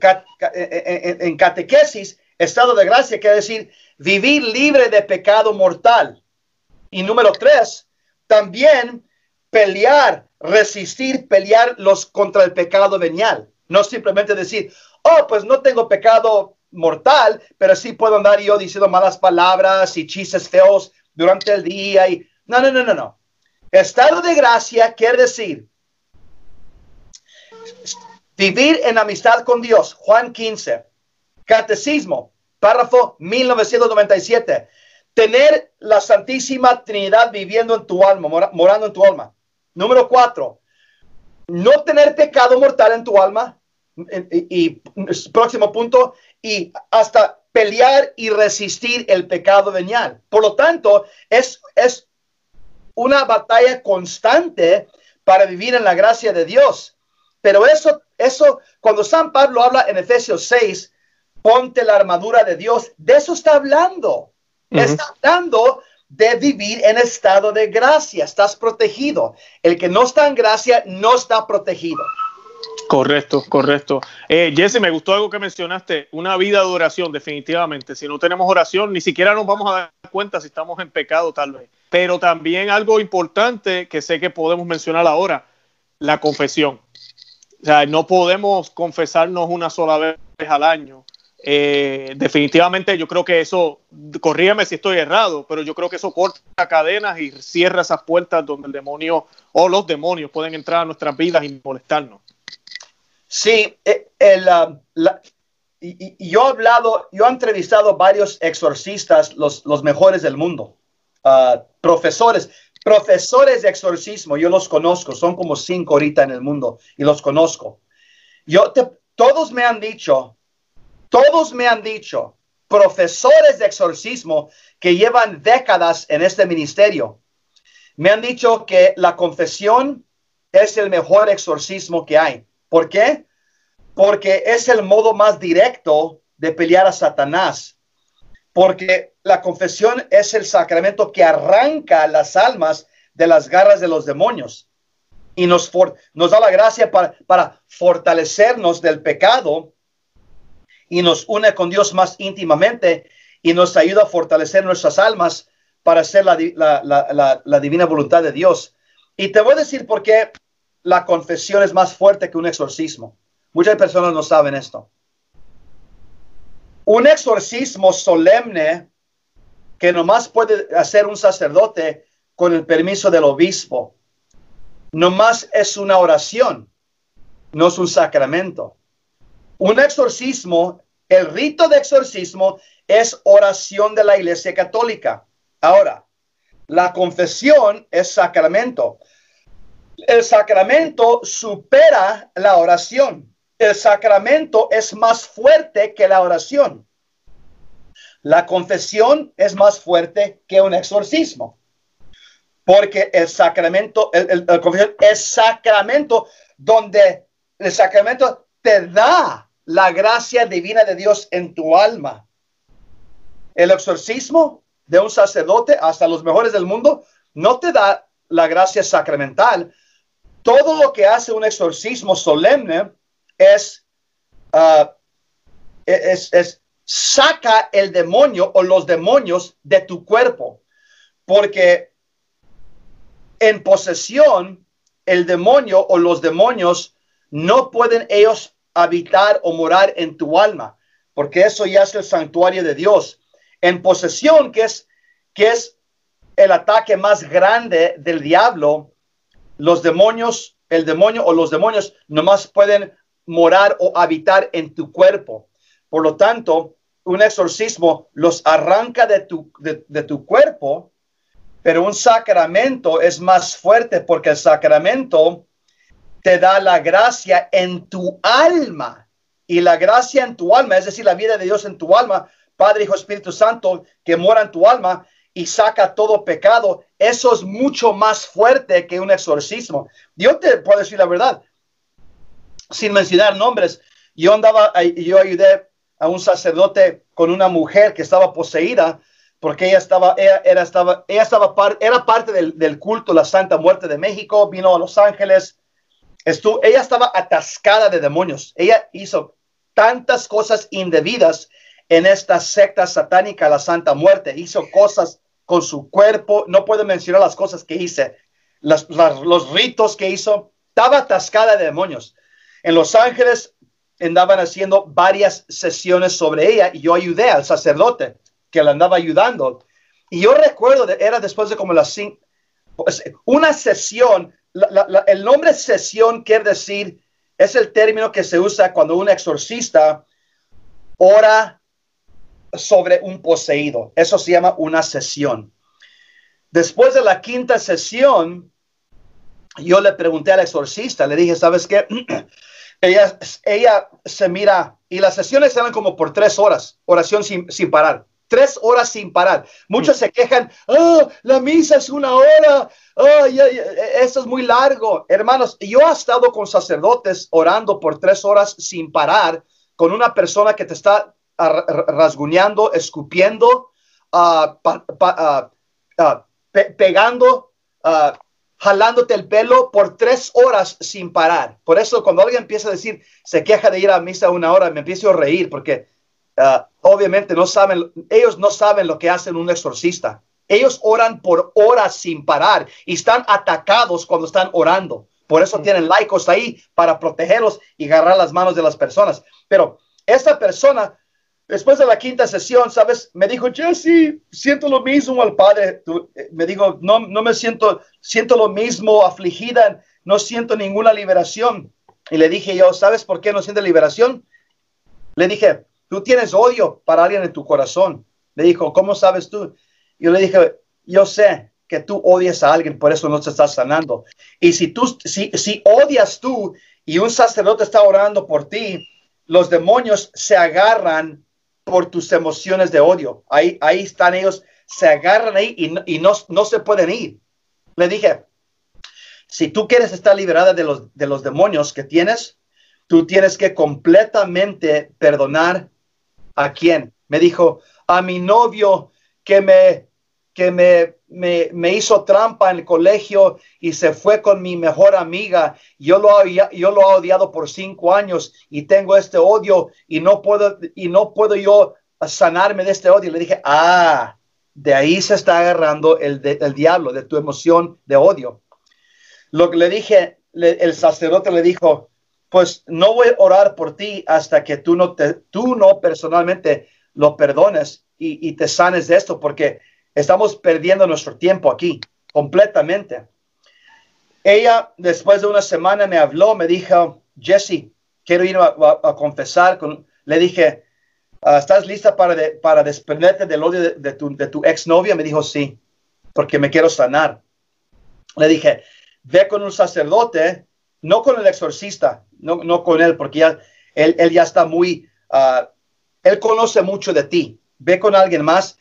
en catequesis, estado de gracia quiere decir vivir libre de pecado mortal. Y número tres, también pelear, resistir, pelear los contra el pecado venial. No simplemente decir, oh, pues no tengo pecado mortal, pero sí puedo andar yo diciendo malas palabras y chistes feos durante el día. Y... No, no, no, no, no. Estado de gracia quiere decir vivir en amistad con Dios. Juan 15. Catecismo, párrafo 1997. Tener la Santísima Trinidad viviendo en tu alma, morando en tu alma. Número cuatro, no tener pecado mortal en tu alma y, próximo punto, y hasta pelear y resistir el pecado venial. Por lo tanto, es, es una batalla constante para vivir en la gracia de Dios. Pero eso, eso, cuando San Pablo habla en Efesios 6, ponte la armadura de Dios, de eso está hablando. Está hablando de vivir en estado de gracia. Estás protegido. El que no está en gracia no está protegido. Correcto, correcto. Eh, Jesse, me gustó algo que mencionaste, una vida de oración, definitivamente. Si no tenemos oración, ni siquiera nos vamos a dar cuenta si estamos en pecado, tal vez. Pero también algo importante que sé que podemos mencionar ahora, la confesión. O sea, no podemos confesarnos una sola vez al año. Eh, definitivamente yo creo que eso, corrígeme si estoy errado, pero yo creo que eso corta cadenas y cierra esas puertas donde el demonio o los demonios pueden entrar a nuestras vidas y molestarnos. Sí, eh, el, um, y, yo he hablado, yo he entrevistado varios exorcistas, los, los mejores del mundo, uh, profesores, profesores de exorcismo, yo los conozco, son como cinco ahorita en el mundo y los conozco. Yo todos me han dicho, todos me han dicho, profesores de exorcismo que llevan décadas en este ministerio, me han dicho que la confesión es el mejor exorcismo que hay. ¿Por qué? Porque es el modo más directo de pelear a Satanás. Porque la confesión es el sacramento que arranca las almas de las garras de los demonios y nos, nos da la gracia para, fortalecernos del pecado y nos une con Dios más íntimamente y nos ayuda a fortalecer nuestras almas para hacer la, la, la divina voluntad de Dios. Y te voy a decir por qué la confesión es más fuerte que un exorcismo. Muchas personas no saben esto. Un exorcismo solemne que nomás puede hacer un sacerdote con el permiso del obispo, nomás es una oración, no es un sacramento. Un exorcismo, el rito de exorcismo es oración de la Iglesia Católica. Ahora, la confesión es sacramento el sacramento supera la oración. El sacramento es más fuerte que la oración. La confesión es más fuerte que un exorcismo. Porque el sacramento, el, confesión es sacramento donde el sacramento te da la gracia divina de Dios en tu alma. El exorcismo de un sacerdote, hasta los mejores del mundo, no te da la gracia sacramental, todo lo que hace un exorcismo solemne es, uh, es, es, saca el demonio o los demonios de tu cuerpo, porque en posesión el demonio o los demonios no pueden ellos habitar o morar en tu alma, porque eso ya es el santuario de Dios. En posesión, que es, que es el ataque más grande del diablo, los demonios, el demonio o los demonios nomás pueden morar o habitar en tu cuerpo. Por lo tanto, un exorcismo los arranca de tu, de, tu cuerpo, pero un sacramento es más fuerte porque el sacramento te da la gracia en tu alma. Y la gracia en tu alma, es decir, la vida de Dios en tu alma, Padre, Hijo, Espíritu Santo, que mora en tu alma y saca todo pecado, eso es mucho más fuerte que un exorcismo. Yo te puedo decir la verdad, sin mencionar nombres, yo andaba, yo ayudé a un sacerdote con una mujer que estaba poseída porque ella estaba, ella, era, estaba, ella estaba era parte del, del, culto La Santa Muerte de México, vino a Los Ángeles, estuvo, ella estaba atascada de demonios, ella hizo tantas cosas indebidas en esta secta satánica, La Santa Muerte, hizo cosas con su cuerpo, no puedo mencionar las cosas que hice, las, los ritos que hizo, estaba atascada de demonios. En Los Ángeles andaban haciendo varias sesiones sobre ella y yo ayudé al sacerdote que la andaba ayudando. Y yo recuerdo, era después de como las cinco, pues, una sesión, el nombre sesión quiere decir, es el término que se usa cuando un exorcista ora sobre un poseído. Eso se llama una sesión. Después de la quinta sesión, yo le pregunté al exorcista, le dije, ¿sabes qué? ella, ella se mira y las sesiones eran como por tres horas, oración sin, sin parar, tres horas sin parar. Muchos se quejan, oh, la misa es una hora, oh, eso es muy largo. Hermanos, yo he estado con sacerdotes orando por tres horas sin parar con una persona que te está rasguñando, escupiendo, uh, pegando, jalándote el pelo por tres horas sin parar. Por eso cuando alguien empieza a decir, se queja de ir a misa una hora, me empiezo a reír porque uh, obviamente no saben, ellos no saben lo que hacen un exorcista. Ellos oran por horas sin parar y están atacados cuando están orando. Por eso tienen laicos ahí para protegerlos y agarrar las manos de las personas. Pero esta persona Después de la quinta sesión, ¿sabes? Me dijo, Jesse, siento lo mismo al padre. Eh, me dijo, no, no me siento, siento lo mismo, afligida, no siento ninguna liberación. Y le dije yo, ¿sabes por qué no siente liberación? Le dije, tú tienes odio para alguien en tu corazón. Me dijo, ¿cómo sabes tú? Yo le dije, yo sé que tú odias a alguien, por eso no te estás sanando. Y si tú, si, si odias tú y un sacerdote está orando por ti, los demonios se agarran por tus emociones de odio. Ahí, ahí están ellos, se agarran ahí y, no, no, se pueden ir. Le dije, si tú quieres estar liberada de los, de los demonios que tienes, tú tienes que completamente perdonar a quién. Me dijo, a mi novio que me que me, me, hizo trampa en el colegio y se fue con mi mejor amiga. Yo lo, yo lo he odiado por cinco años y tengo este odio y no puedo, y no puedo yo sanarme de este odio. Le dije, ah, de ahí se está agarrando el, el diablo, de tu emoción de odio. Lo que le dije, el sacerdote le dijo, pues no voy a orar por ti hasta que tú no, te, tú no personalmente lo perdones y, y te sanes de esto, porque Estamos perdiendo nuestro tiempo aquí completamente. Ella, después de una semana, me habló, me dijo, Jesse, quiero ir a, confesar. Con, le dije, ah, ¿estás lista para, para desprenderte del odio de, tu, de tu exnovia? Me dijo, sí, porque me quiero sanar. Le dije, ve con un sacerdote, no con el exorcista, no, no con él, porque él, él ya está muy, ah, él conoce mucho de ti. Ve con alguien más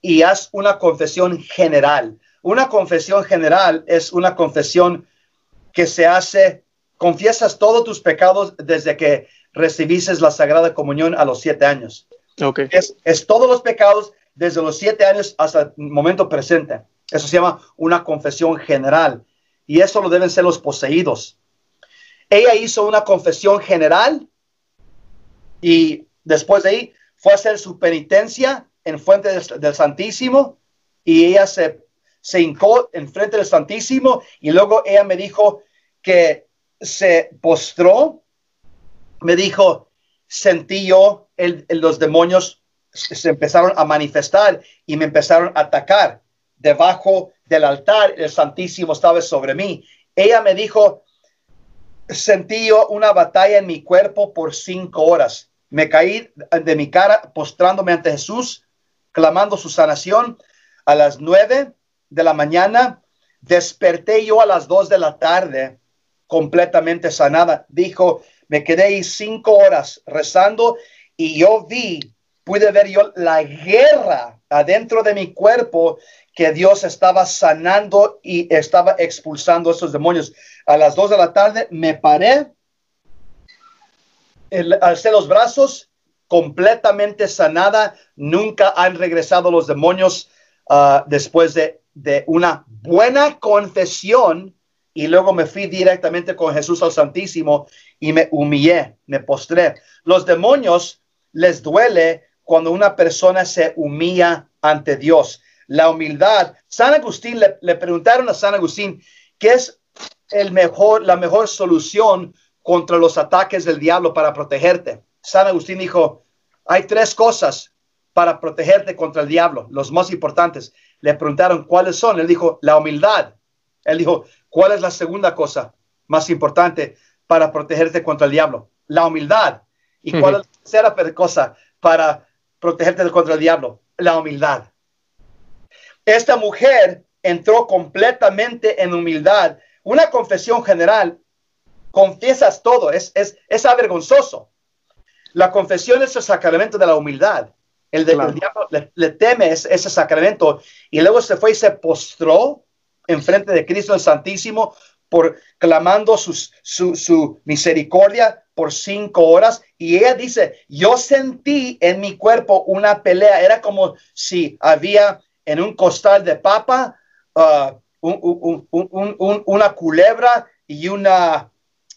y haz una confesión general. Una confesión general es una confesión que se hace, confiesas todos tus pecados desde que recibiste la Sagrada Comunión a los siete años. Okay. Es, es todos los pecados desde los siete años hasta el momento presente. Eso se llama una confesión general. Y eso lo deben ser los poseídos. Ella hizo una confesión general y después de ahí fue a hacer su penitencia en frente del, Santísimo y ella se, se hincó en frente del Santísimo y luego ella me dijo que se postró, me dijo, sentí yo el, los demonios se empezaron a manifestar y me empezaron a atacar. debajo del altar, el Santísimo estaba sobre mí. Ella me dijo, sentí yo una batalla en mi cuerpo por cinco horas. Me caí de mi cara postrándome ante Jesús, clamando su sanación. A las nueve de la mañana desperté yo a las dos de la tarde completamente sanada. Dijo, me quedé cinco horas rezando y yo vi, pude ver yo la guerra adentro de mi cuerpo que Dios estaba sanando y estaba expulsando esos demonios. A las dos de la tarde me paré, alcé los brazos, completamente sanada. Nunca han regresado los demonios ah, después de, de una buena confesión y luego me fui directamente con Jesús al Santísimo y me humillé, me postré. Los demonios les duele cuando una persona se humilla ante Dios. La humildad. San Agustín le, preguntaron a San Agustín qué es el mejor, la mejor solución contra los ataques del diablo para protegerte. San Agustín dijo, hay tres cosas para protegerte contra el diablo, los más importantes. Le preguntaron cuáles son. Él dijo, la humildad. Él dijo, ¿cuál es la segunda cosa más importante para protegerte contra el diablo? La humildad. ¿Y cuál es la tercera cosa para protegerte contra el diablo? La humildad. Esta mujer entró completamente en humildad. Una confesión general, confiesas todo, es, es, es avergonzoso. La confesión es el sacramento de la humildad. El, de, diablo le, teme ese, ese, sacramento. Y luego se fue y se postró enfrente de Cristo el Santísimo por clamando su, su misericordia por cinco horas. Y ella dice, yo sentí en mi cuerpo una pelea, era como si había en un costal de papa uh, una culebra y una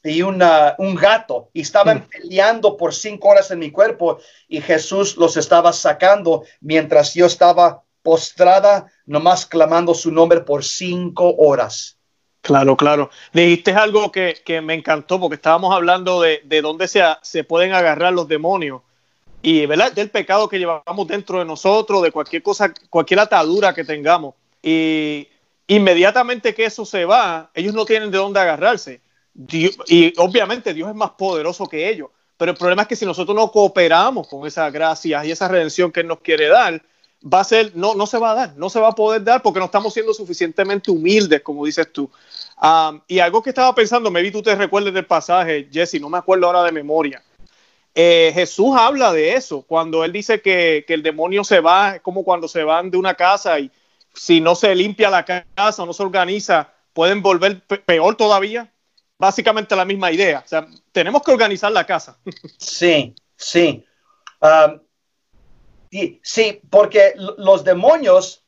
y una, un gato y estaban mm. peleando por cinco horas en mi cuerpo y Jesús los estaba sacando mientras yo estaba postrada, nomás clamando su nombre por cinco horas. Claro, claro. Dijiste algo que, me encantó porque estábamos hablando de, de dónde se, se, pueden agarrar los demonios y ¿verdad? del pecado que llevamos dentro de nosotros, de cualquier cosa, cualquier atadura que tengamos. Y inmediatamente que eso se va, ellos no tienen de dónde agarrarse. Y obviamente Dios es más poderoso que ellos. Pero el problema es que si nosotros no cooperamos con esa gracia y esa redención que Él nos quiere dar, va a ser, no, no se va a dar, no se va a poder dar porque no estamos siendo suficientemente humildes, como dices tú. y algo que estaba pensando, me vi tú te recuerdes del pasaje, Jesse, no me acuerdo ahora de memoria. Eh, Jesús habla de eso, cuando él dice que, que, el demonio se va, es como cuando se van de una casa y si no se limpia la casa o no se organiza, pueden volver peor todavía. Básicamente la misma idea. Tenemos que organizar la casa. Sí, sí. Sí, porque los demonios,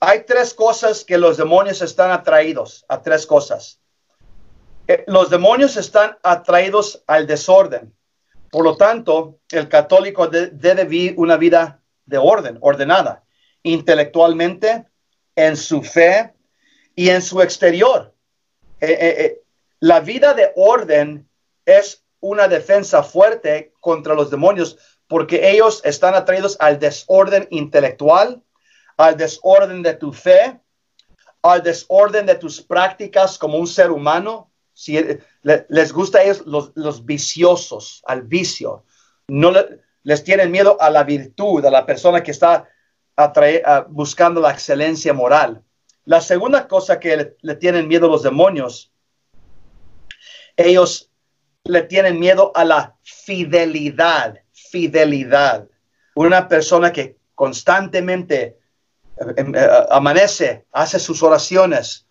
hay tres cosas que los demonios están atraídos, a tres cosas. Eh, los demonios están atraídos al desorden. Por lo tanto, el católico debe vivir una vida de orden, ordenada, intelectualmente, en su fe y en su exterior. Eh, eh, la vida de orden es una defensa fuerte contra los demonios porque ellos están atraídos al desorden intelectual, al desorden de tu fe, al desorden de tus prácticas como un ser humano. Si les gusta a ellos los, viciosos, al vicio, no les tienen miedo a la virtud, a la persona que está buscando la excelencia moral. La segunda cosa que le, le tienen miedo los demonios, ellos le tienen miedo a la fidelidad fidelidad. Una persona que constantemente em, eh, amanece, hace sus oraciones,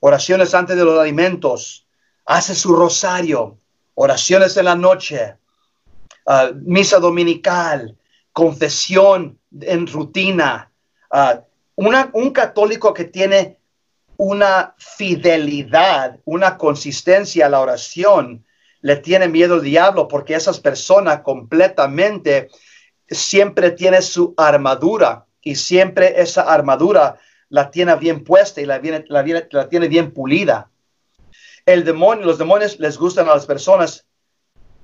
oraciones antes de los alimentos, hace su rosario, oraciones en la noche, ah, misa dominical, confesión en rutina. Ah, un católico que tiene una fidelidad, una consistencia a la oración, le tiene miedo el diablo porque esas personas completamente siempre tiene su armadura y siempre esa armadura la tiene bien puesta y la, viene, la, tiene bien pulida. El demonio, los demonios les gustan a las personas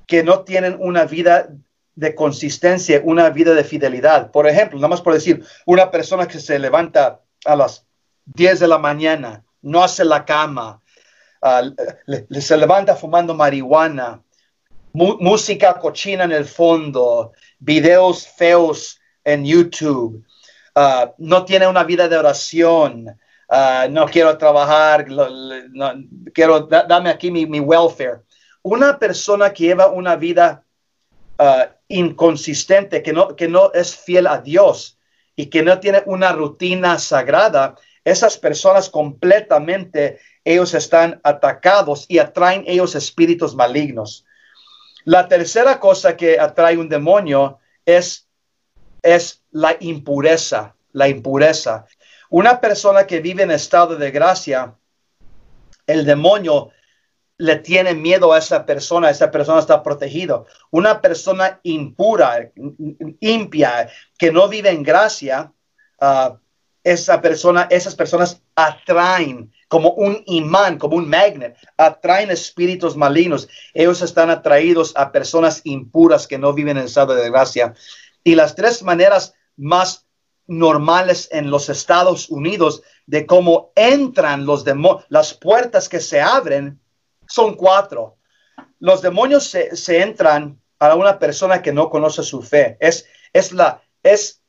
que no tienen una vida de consistencia, una vida de fidelidad. Por ejemplo, nada más por decir, una persona que se levanta a las 10 de la mañana, no hace la cama, ah, se levanta fumando marihuana, música cochina en el fondo, videos feos en YouTube, ah, no tiene una vida de oración, ah, no quiero trabajar, quiero, dame aquí mi, mi, welfare. Una persona que lleva una vida inconsistente, que no, que no es fiel a Dios y que no tiene una rutina sagrada, esas personas completamente, ellos están atacados y atraen ellos espíritus malignos. La tercera cosa que atrae un demonio es, es la impureza, la impureza. Una persona que vive en estado de gracia, el demonio le tiene miedo a esa persona, esa persona está protegido. Una persona impura, impia, que no vive en gracia, uh, esa persona, esas personas atraen como un imán, como un magnet, atraen espíritus malignos. Ellos están atraídos a personas impuras que no viven en estado de gracia. Y las tres maneras más normales en los Estados Unidos de cómo entran los demonios, las puertas que se abren son cuatro. Los demonios se, se entran a una persona que no conoce su fe. Es, es, la, es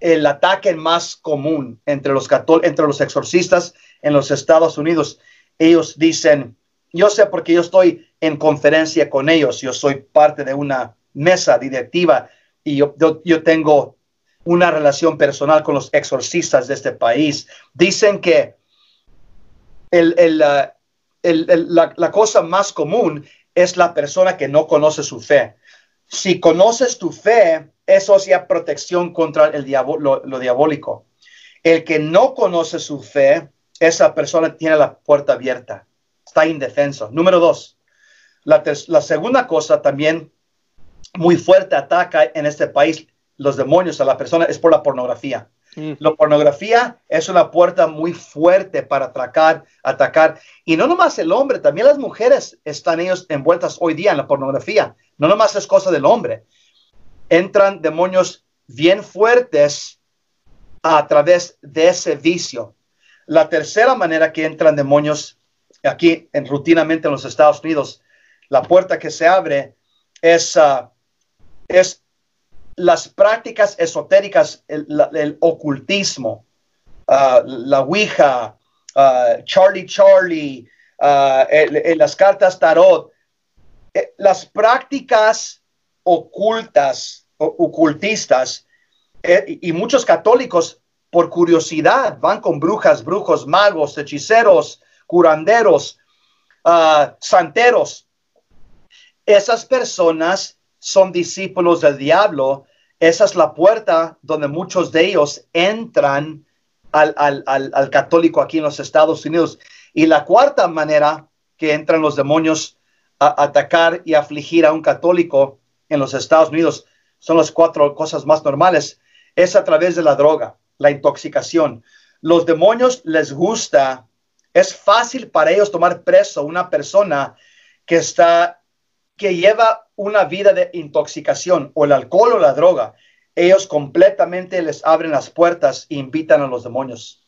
el ataque más común entre los, entre los exorcistas en los Estados Unidos. Ellos dicen, yo sé porque yo estoy en conferencia con ellos, yo soy parte de una mesa directiva y yo, yo, tengo una relación personal con los exorcistas de este país. Dicen que el, el, uh, la, cosa más común es la persona que no conoce su fe. Si conoces tu fe, es ya protección contra el lo, diabólico. El que no conoce su fe, esa persona tiene la puerta abierta, está indefenso. Número dos, la, la segunda cosa también muy fuerte ataca en este país los demonios a la persona es por la pornografía. Mm. La pornografía es una puerta muy fuerte para atacar, atacar. Y no nomás el hombre, también las mujeres están ellos envueltas hoy día en la pornografía. No nomás es cosa del hombre entran demonios bien fuertes a través de ese vicio. La tercera manera que entran demonios aquí en, rutinamente en los Estados Unidos, la puerta que se abre es, ah, es las prácticas esotéricas, el, ocultismo, ah, la Ouija, uh, Charlie Charlie, las cartas tarot, eh, las prácticas ocultas, ocultistas, eh, y muchos católicos por curiosidad van con brujas, brujos, magos, hechiceros, curanderos, ah, santeros. Esas personas son discípulos del diablo. Esa es la puerta donde muchos de ellos entran al, al católico aquí en los Estados Unidos. Y la cuarta manera que entran los demonios a atacar y afligir a un católico en los Estados Unidos son las cuatro cosas más normales, es a través de la droga, la intoxicación. Los demonios les gusta, es fácil para ellos tomar preso una persona que está, que lleva una vida de intoxicación o el alcohol o la droga. Ellos completamente les abren las puertas e invitan a los demonios.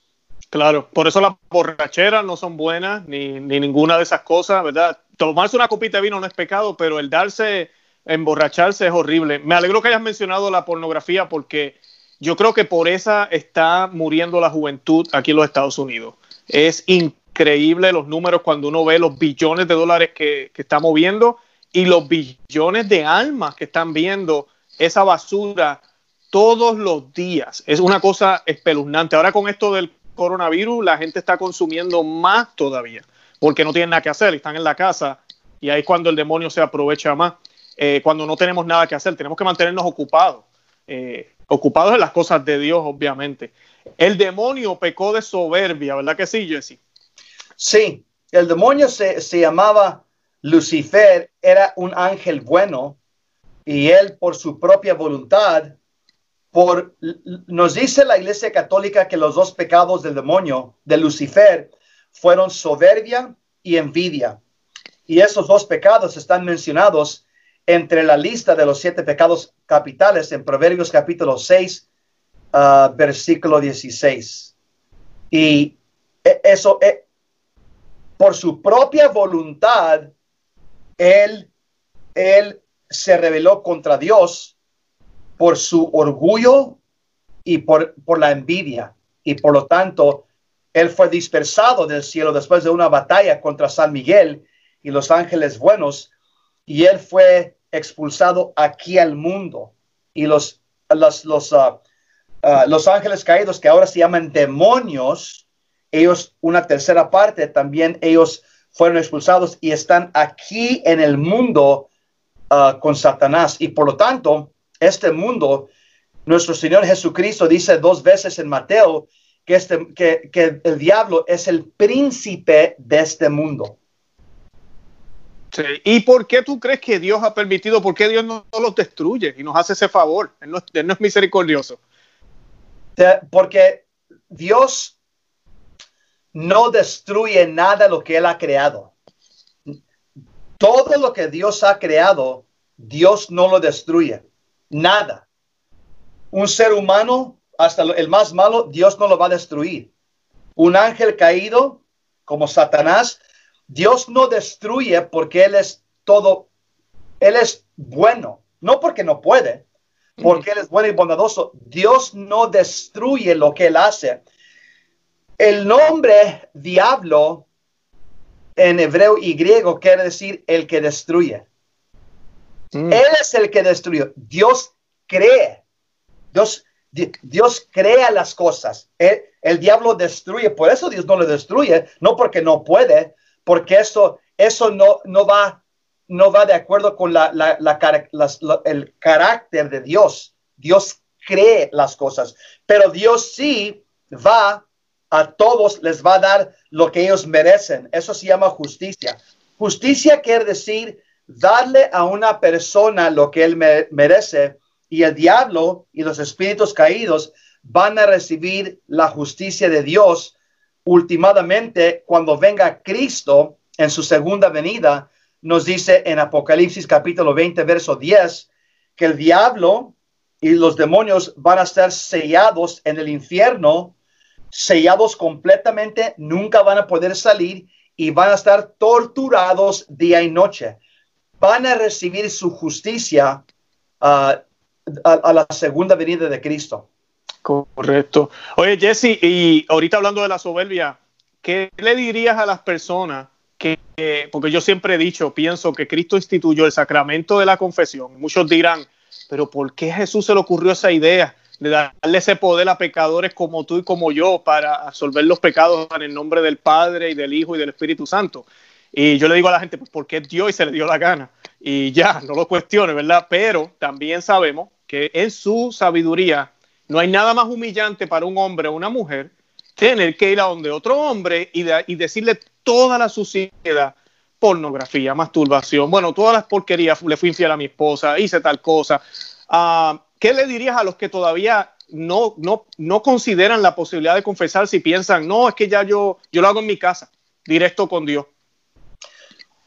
Claro, por eso las borracheras no son buenas, ni ninguna de esas cosas, ¿verdad? Tomarse una copita de vino no es pecado, pero el darse emborracharse es horrible. Me alegro que hayas mencionado la pornografía porque yo creo que por esa está muriendo la juventud aquí en los Estados Unidos. Es increíble los números cuando uno ve los billones de dólares que, que está moviendo y los billones de almas que están viendo esa basura todos los días. Es una cosa espeluznante. Ahora con esto del coronavirus, la gente está consumiendo más todavía porque no tienen nada que hacer, están en la casa y ahí es cuando el demonio se aprovecha más. Eh, cuando no tenemos nada que hacer. Tenemos que mantenernos ocupados, eh, ocupados en las cosas de Dios, obviamente. El demonio pecó de soberbia, ¿verdad que sí, Jesse? Sí, el demonio se, llamaba Lucifer, era un ángel bueno y él por su propia voluntad, por, nos dice la Iglesia Católica que los dos pecados del demonio, de Lucifer, fueron soberbia y envidia. Y esos dos pecados están mencionados entre la lista de los siete pecados capitales en Proverbios capítulo 6, ah, versículo 16. Y e, eso, e, por su propia voluntad, él, él se rebeló contra Dios por su orgullo y por, por la envidia. Y por lo tanto, él fue dispersado del cielo después de una batalla contra San Miguel y los ángeles buenos. Y él fue expulsado aquí al mundo. Y los, los, los, ah, ah, los ángeles caídos, que ahora se llaman demonios, ellos, una tercera parte, también ellos fueron expulsados y están aquí en el mundo ah, con Satanás. Y por lo tanto, este mundo, nuestro Señor Jesucristo dice dos veces en Mateo que, este, que, que el diablo es el príncipe de este mundo. ¿Y por qué tú crees que Dios ha permitido, por qué Dios no, los destruye y nos hace ese favor? Él no, él no es misericordioso. Porque Dios no destruye nada lo que Él ha creado. Todo lo que Dios ha creado, Dios no lo destruye. Nada. Un ser humano, hasta el más malo, Dios no lo va a destruir. Un ángel caído, como Satanás, Dios no destruye porque Él es todo, Él es bueno, no porque no puede, porque Él es bueno y bondadoso. Dios no destruye lo que Él hace. El nombre diablo en hebreo y griego quiere decir el que destruye. Mm. Él es el que destruyó. Dios cree. Dios, Dios crea las cosas. El, diablo destruye. Por eso Dios no lo destruye. No porque no puede. Porque eso, eso no, no, va, no va de acuerdo con la, el carácter de Dios. Dios cree las cosas. Pero Dios sí va a todos les va a dar lo que ellos merecen. Eso se llama justicia. Justicia quiere decir darle a una persona lo que él merece y el diablo y los espíritus caídos van a recibir la justicia de Dios últimamente cuando venga Cristo en su segunda venida. Nos dice en Apocalipsis capítulo 20, verso 10, que el diablo y los demonios van a estar sellados en el infierno, sellados completamente, nunca van a poder salir y van a estar torturados día y noche van a recibir su justicia ah, a, la segunda venida de Cristo. Correcto. Oye, Jesse, y ahorita hablando de la soberbia, ¿qué le dirías a las personas que, porque yo siempre he dicho, pienso que Cristo instituyó el sacramento de la confesión? Muchos dirán, pero ¿por qué Jesús se le ocurrió esa idea de darle ese poder a pecadores como tú y como yo para absolver los pecados en el nombre del Padre y del Hijo y del Espíritu Santo? Y yo le digo a la gente, pues porque es Dios y se le dio la gana. Y ya, no lo cuestione, ¿verdad? Pero también sabemos que en su sabiduría no hay nada más humillante para un hombre o una mujer tener que ir a donde otro hombre y, decirle toda la suciedad, pornografía, masturbación, bueno, todas las porquerías, le fui infiel a mi esposa, hice tal cosa. Uh, ¿Qué le dirías a los que todavía no, no, no consideran la posibilidad de confesar si piensan, no, es que ya yo, yo lo hago en mi casa, directo con Dios?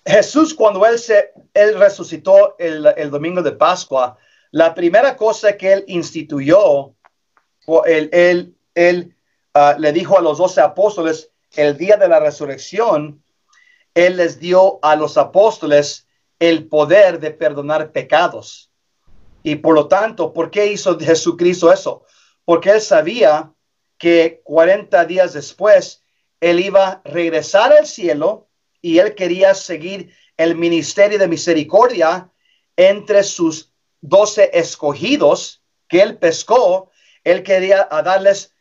Jesús, cuando él, se, él resucitó el, el domingo de Pascua, la primera cosa que él instituyó, él, él, uh, le dijo a los doce apóstoles, el día de la resurrección, él les dio a los apóstoles el poder de perdonar pecados. Y por lo tanto, ¿por qué hizo Jesucristo eso? Porque él sabía que 40 días después, él iba a regresar al cielo y él quería seguir el ministerio de misericordia entre sus doce escogidos que él pescó. Él quería darles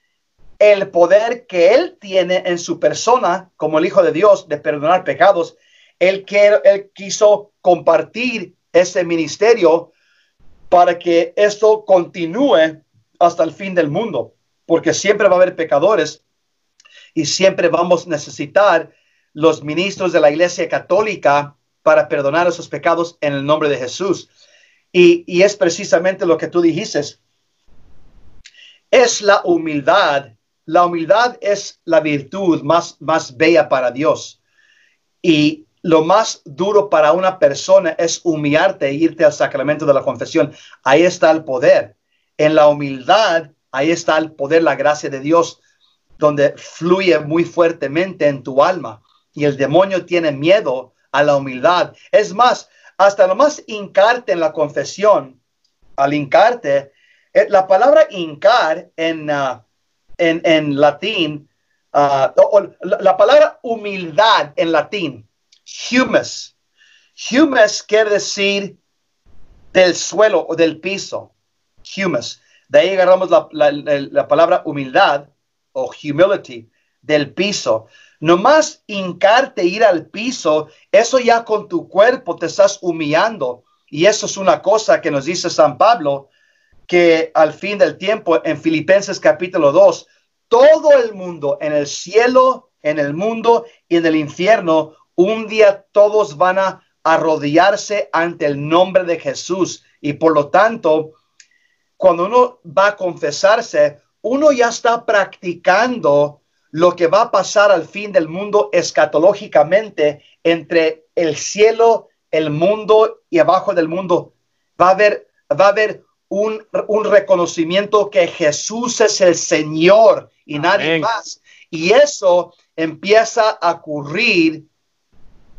el poder que él tiene en su persona como el Hijo de Dios de perdonar pecados. Él, él quiso compartir ese ministerio para que esto continúe hasta el fin del mundo, porque siempre va a haber pecadores y siempre vamos a necesitar los ministros de la Iglesia Católica para perdonar esos pecados en el nombre de Jesús. Y, es precisamente lo que tú dijiste. Es la humildad. La humildad es la virtud más, más bella para Dios. Y lo más duro para una persona es humillarte e irte al sacramento de la confesión. Ahí está el poder. En la humildad, ahí está el poder, la gracia de Dios donde fluye muy fuertemente en tu alma y el demonio tiene miedo a la humildad. Es más, hasta nomás hincarte en la confesión, al hincarte, la palabra hincar en, uh, en, latín, uh, la, palabra humildad en latín, humus. Humus quiere decir del suelo o del piso. Humus. De ahí agarramos la, la palabra humildad o humility del piso. Nomás hincarte, ir al piso, eso ya con tu cuerpo te estás humillando. Y eso es una cosa que nos dice San Pablo, que al fin del tiempo, en Filipenses capítulo 2, todo el mundo, en el cielo, en el mundo y en el infierno, un día todos van a arrodillarse ante el nombre de Jesús. Y por lo tanto, cuando uno va a confesarse, uno ya está practicando lo que va a pasar al fin del mundo escatológicamente entre el cielo, el mundo y abajo del mundo. Va a haber, va a haber un, reconocimiento que Jesús es el Señor y nadie más. Y eso empieza a ocurrir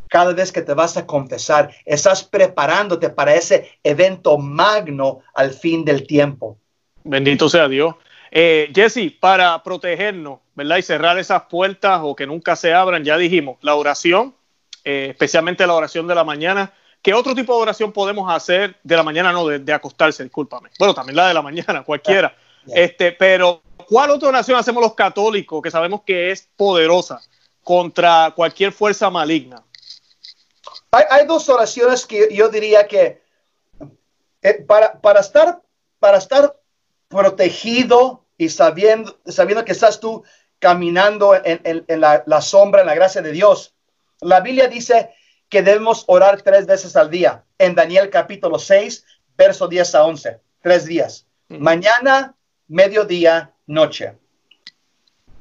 cada vez que te vas a confesar. Estás preparándote para ese evento magno al fin del tiempo. Bendito sea Dios. Eh, Jesse, para protegernos, ¿verdad? Y cerrar esas puertas o que nunca se abran, ya dijimos, la oración, eh, especialmente la oración de la mañana. ¿Qué otro tipo de oración podemos hacer de la mañana? No, de, acostarse, discúlpame. Bueno, también la de la mañana, cualquiera. Este, pero, ¿cuál otra oración hacemos los católicos que sabemos que es poderosa contra cualquier fuerza maligna? Hay, dos oraciones que yo diría que eh, para, para, estar, para estar protegido y sabiendo, sabiendo que estás tú caminando en, la, sombra, en la gracia de Dios. La Biblia dice que debemos orar tres veces al día. En Daniel capítulo 6, verso 10 a 11. Tres días. Mañana, mediodía, noche.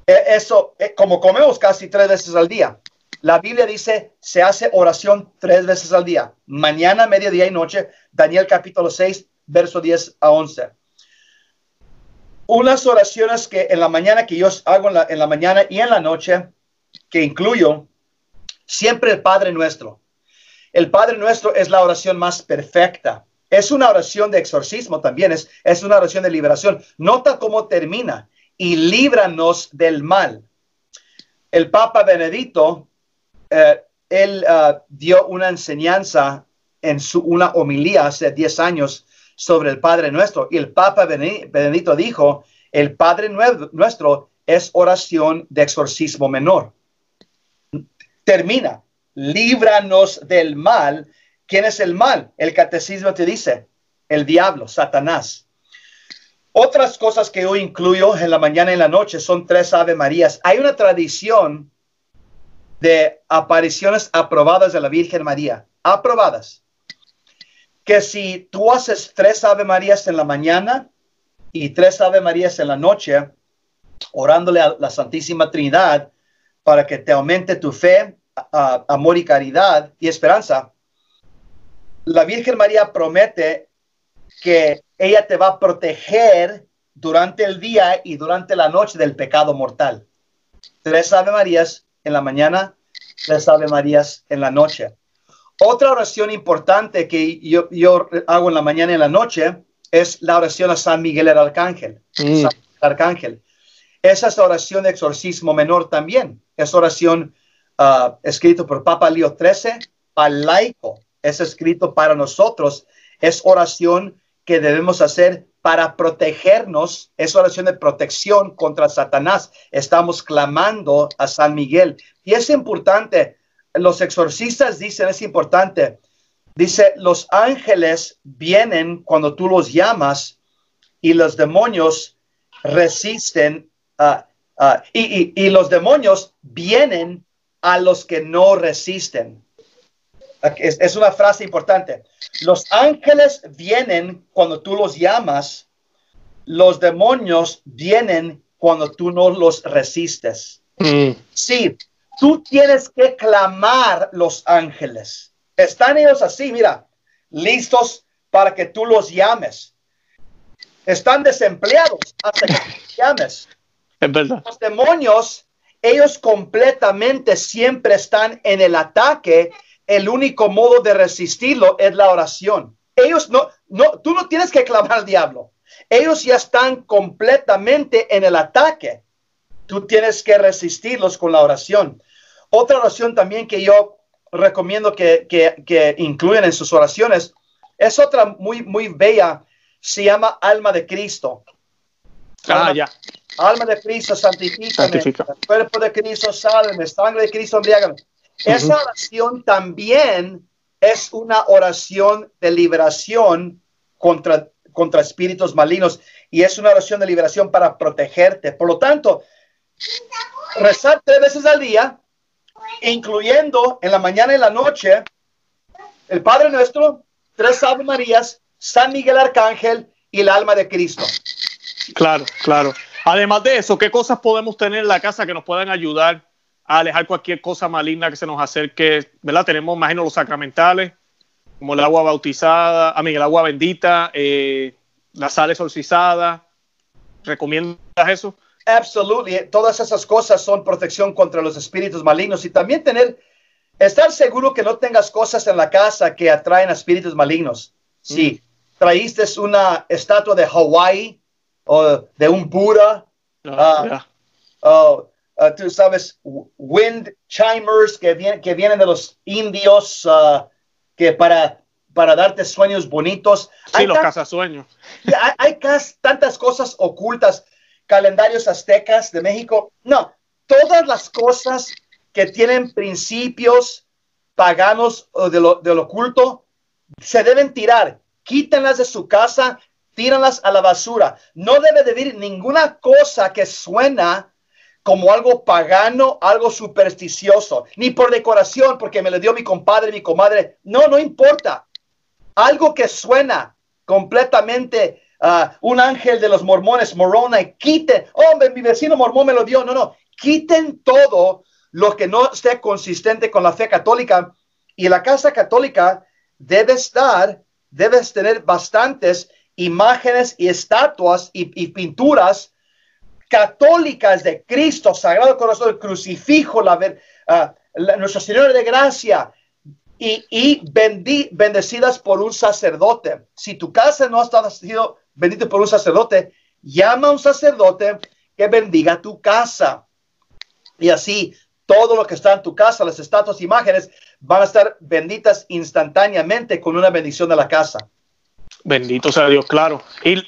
E, eso, e, como comemos casi tres veces al día. La Biblia dice, se hace oración tres veces al día. Mañana, mediodía y noche. Daniel capítulo 6, verso 10 a 11 unas oraciones que en la mañana que yo hago en la, en la mañana y en la noche, que incluyo siempre el Padre Nuestro. El Padre Nuestro es la oración más perfecta. Es una oración de exorcismo también, es, es una oración de liberación. Nota cómo termina. Y líbranos del mal. El Papa Benedito, eh, él uh, dio una enseñanza en su, una homilía hace 10 años sobre el Padre Nuestro. Y el Papa Benedito dijo, el Padre Nuestro es oración de exorcismo menor. Termina, líbranos del mal. ¿Quién es el mal? El catecismo te dice, el diablo, Satanás. Otras cosas que yo incluyo en la mañana y en la noche son tres Ave Marías. Hay una tradición de apariciones aprobadas de la Virgen María, aprobadas que si tú haces tres Ave Marías en la mañana y tres Ave Marías en la noche, orándole a la Santísima Trinidad para que te aumente tu fe, amor y caridad y esperanza, la Virgen María promete que ella te va a proteger durante el día y durante la noche del pecado mortal. Tres Ave Marías en la mañana, tres Ave Marías en la noche. Otra oración importante que yo, hago en la mañana y en la noche es la oración a San Miguel el Arcángel. Mm. Arcángel. Esa es oración de exorcismo menor también. Es oración uh, escrito por Papa Leo XIII, al laico. Es escrito para nosotros. Es oración que debemos hacer para protegernos. Es oración de protección contra Satanás. Estamos clamando a San Miguel. Y es importante los exorcistas dicen, es importante, dice, los ángeles vienen cuando tú los llamas y los demonios resisten uh, uh, y, los demonios vienen a los que no resisten. Es, es, una frase importante. Los ángeles vienen cuando tú los llamas, los demonios vienen cuando tú no los resistes. Mm. Sí, Tú tienes que clamar los ángeles. Están ellos así, mira, listos para que tú los llames. Están desempleados hasta que llames. Los demonios, ellos completamente siempre están en el ataque. El único modo de resistirlo es la oración. Ellos no, no, tú no tienes que clamar al diablo. Ellos ya están completamente en el ataque. Tú tienes que resistirlos con la oración. Otra oración también que yo recomiendo que, que, que incluyan en sus oraciones es otra muy, muy bella. Se llama Alma de Cristo. Ah, Alma, ya. alma de Cristo, santifícame. Santifica. El cuerpo de Cristo, sálvame. Sangre de Cristo, embriágame. Esa oración también es una oración de liberación contra, contra espíritus malignos y es una oración de liberación para protegerte. Por lo tanto, rezar tres veces al día, incluyendo en la mañana y la noche, el Padre Nuestro, tres Ave Marías, San Miguel Arcángel y el alma de Cristo. Claro, claro. Además de eso, ¿qué cosas podemos tener en la casa que nos puedan ayudar a alejar cualquier cosa maligna que se nos acerque? ¿Verdad? Tenemos, imagino, los sacramentales, como el agua bautizada, a mí, el agua bendita, eh, la sal exorcizada. ¿Recomiendas eso? Absolutely. Todas esas cosas son protección contra los espíritus malignos y también tener, estar seguro que no tengas cosas en la casa que atraen a espíritus malignos. Si traíste una estatua de Hawái o de un Buda, Ah, Ah. ya. o, ah, tú sabes, wind chimers que, vienen que vienen de los indios ah, que para, para darte sueños bonitos. Sí, Hay los y hay, hay tantas cosas ocultas, calendarios aztecas de México. No, todas las cosas que tienen principios paganos o de lo, de lo oculto se deben tirar. Quítenlas de su casa, tíranlas a la basura. No debe de haber ninguna cosa que suena como algo pagano, algo supersticioso, ni por decoración, porque me lo dio mi compadre, mi comadre. No, no importa algo que suena completamente ah, un ángel de los mormones, morona, y quiten, hombre, mi vecino mormón me lo dio, no, no, quiten todo lo que no esté consistente con la fe católica y la casa católica debe estar, debes tener bastantes imágenes y estatuas y, pinturas católicas de Cristo, Sagrado Corazón, crucifijo, la, ah, la- Nuestra Señora de Gracia, y, y bendecidas por un sacerdote. Si tu casa no está sido bendita por un sacerdote, llama a un sacerdote que bendiga tu casa. Y así todo lo que está en tu casa, las estatuas, imágenes, van a estar benditas instantáneamente con una bendición de la casa. Bendito sea Dios, claro. Y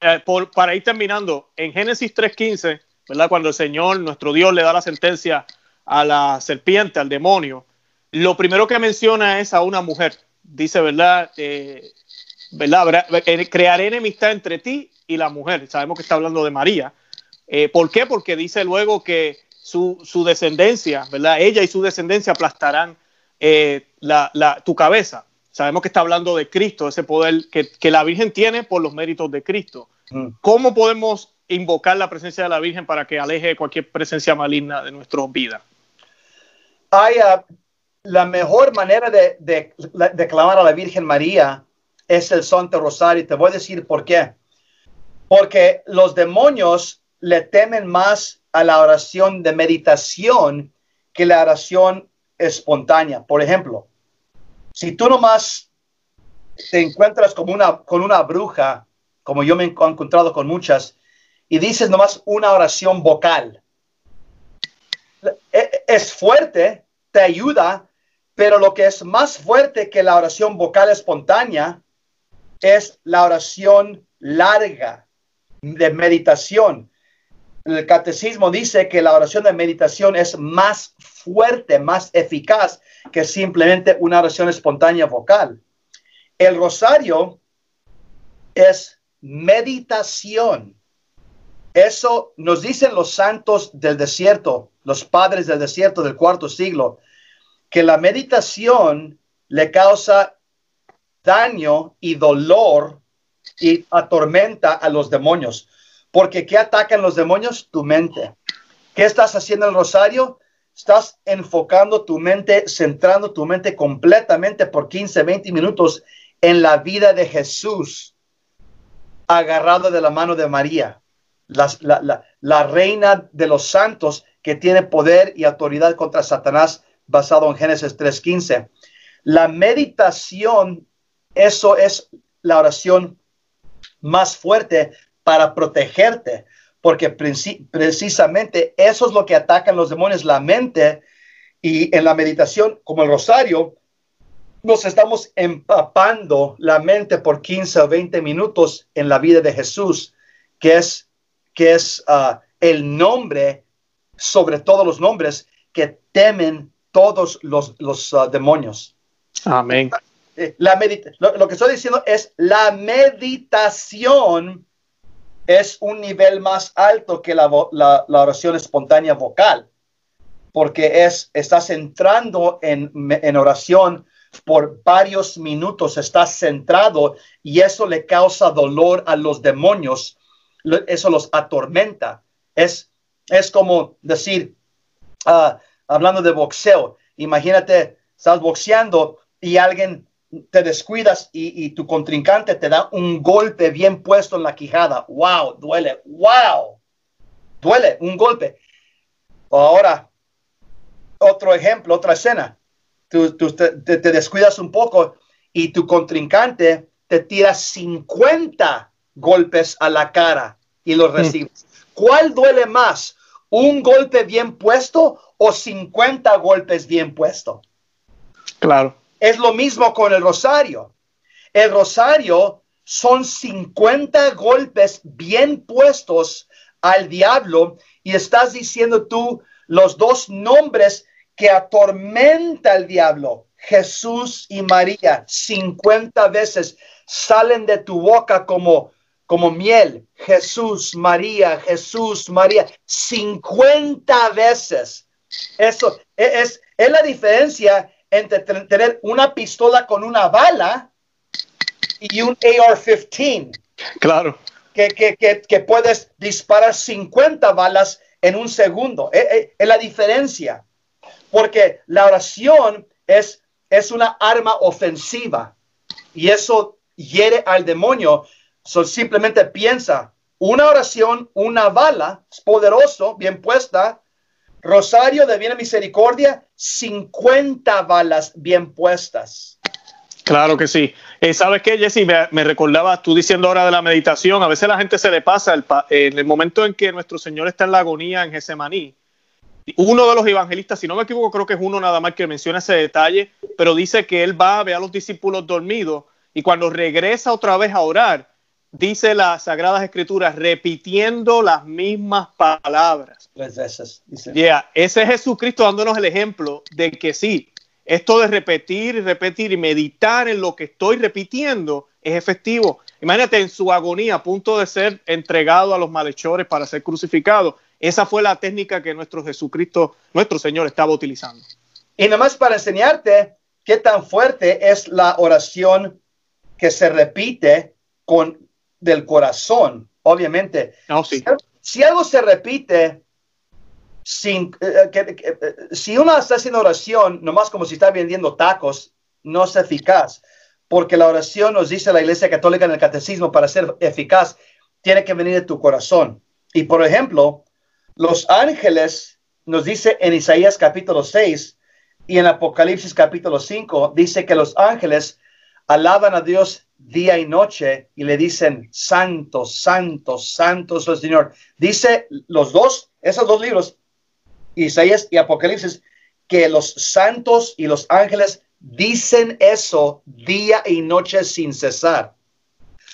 eh, para ir terminando, en Génesis 3.15, ¿verdad? Cuando el Señor, nuestro Dios, le da la sentencia a la serpiente, al demonio, lo primero que menciona es a una mujer. Dice, ¿verdad? Eh, ¿verdad? Eh, Crearé enemistad entre ti y la mujer. Sabemos que está hablando de María. Eh, ¿Por qué? Porque dice luego que su, su descendencia, ¿verdad? Ella y su descendencia aplastarán la, la- tu cabeza. Sabemos que está hablando de Cristo, ese poder que, que la Virgen tiene por los méritos de Cristo. Mm. ¿Cómo podemos invocar la presencia de la Virgen para que aleje cualquier presencia maligna de nuestras vidas? Hay, ah, la mejor manera de, de, de clamar a la Virgen María es el Santo Rosario. Te voy a decir por qué. Porque los demonios le temen más a la oración de meditación que la oración espontánea. Por ejemplo, si tú nomás te encuentras como una, con una bruja, como yo me he encontrado con muchas, y dices nomás una oración vocal, e- es fuerte, te ayuda, pero lo que es más fuerte que la oración vocal espontánea es la oración larga de meditación. El catecismo dice que la oración de meditación es más fuerte, más eficaz que simplemente una oración espontánea vocal. El rosario es meditación. Eso nos dicen los santos del desierto, los padres del desierto del cuarto siglo, que la meditación le causa daño y dolor y atormenta a los demonios. Porque ¿qué atacan los demonios? Tu mente. ¿Qué estás haciendo en el rosario? Estás enfocando tu mente, centrando tu mente completamente por 15, 20 minutos en la vida de Jesús, agarrado de la mano de María. la, reina de los santos que tiene poder y autoridad contra Satanás basado en Génesis 3.15. La meditación, eso es la oración más fuerte para protegerte, porque precisamente eso es lo que atacan los demonios, la mente, y en la meditación, como el rosario, nos estamos empapando la mente por 15 o 20 minutos en la vida de Jesús, que es, que es ah, el nombre sobre todos los nombres que temen todos los, los ah, demonios. Amén. Eh, la lo, lo, que estoy diciendo es la meditación es un nivel más alto que la, la, oración espontánea vocal, porque es, estás entrando en, en oración por varios minutos, estás centrado y eso le causa dolor a los demonios, eso los atormenta. Es, es como decir, ah, hablando de boxeo, imagínate, estás boxeando y alguien te descuidas y, tu contrincante te da un golpe bien puesto en la quijada. ¡Wow! Duele. ¡Wow! Duele un golpe. Ahora, otro ejemplo, otra escena. Tú, te, descuidas un poco y tu contrincante te tira 50 golpes a la cara y los mm. recibes. ¿Cuál duele más? ¿Un golpe bien puesto o 50 golpes bien puesto? Claro. Es lo mismo con el rosario. El rosario son 50 golpes bien puestos al diablo y estás diciendo tú los dos nombres que atormenta al diablo. Jesús y María, 50 veces salen de tu boca como, como miel. Jesús, María, Jesús, María, 50 veces. Eso e, es, es la diferencia entre tener una pistola con una bala y un AR-15. Claro. Que, que, que, que, puedes disparar 50 balas en un segundo. Es, e, es, la diferencia. Porque la oración es, es una arma ofensiva y eso hiere al demonio. So, simplemente piensa, una oración, una bala, es poderoso, bien puesta, Rosario de Bien Misericordia, 50 balas bien puestas. Claro que sí. Eh, ¿Sabes qué, Jesse? Me, me, recordaba tú diciendo ahora de la meditación. A veces la gente se le pasa el en el momento en que nuestro Señor está en la agonía en Getsemaní. Uno de los evangelistas, si no me equivoco, creo que es uno nada más que menciona ese detalle, pero dice que él va a ver a los discípulos dormidos y cuando regresa otra vez a orar, dice las Sagradas Escrituras, repitiendo las mismas palabras. Tres veces. ese es Jesucristo dándonos el ejemplo de que sí, esto de repetir y repetir y meditar en lo que estoy repitiendo es efectivo. Imagínate en su agonía, a punto de ser entregado a los malhechores para ser crucificado. Esa fue la técnica que nuestro Jesucristo, nuestro Señor, estaba utilizando. Y nomás para enseñarte qué tan fuerte es la oración que se repite con del corazón, obviamente. Oh, sí. si, algo se repite sin eh, que, eh, si uno está haciendo oración, nomás como si está vendiendo tacos, no es eficaz, porque la oración nos dice la Iglesia Católica en el Catecismo para ser eficaz tiene que venir de tu corazón. Y por ejemplo, los ángeles nos dice en Isaías capítulo 6 y en Apocalipsis capítulo 5 dice que los ángeles alaban a Dios día y noche y le dicen, santo, santo, santo es el Señor. Dice los dos, esos dos libros, Isaías y Apocalipsis, que los santos y los ángeles dicen eso día y noche sin cesar.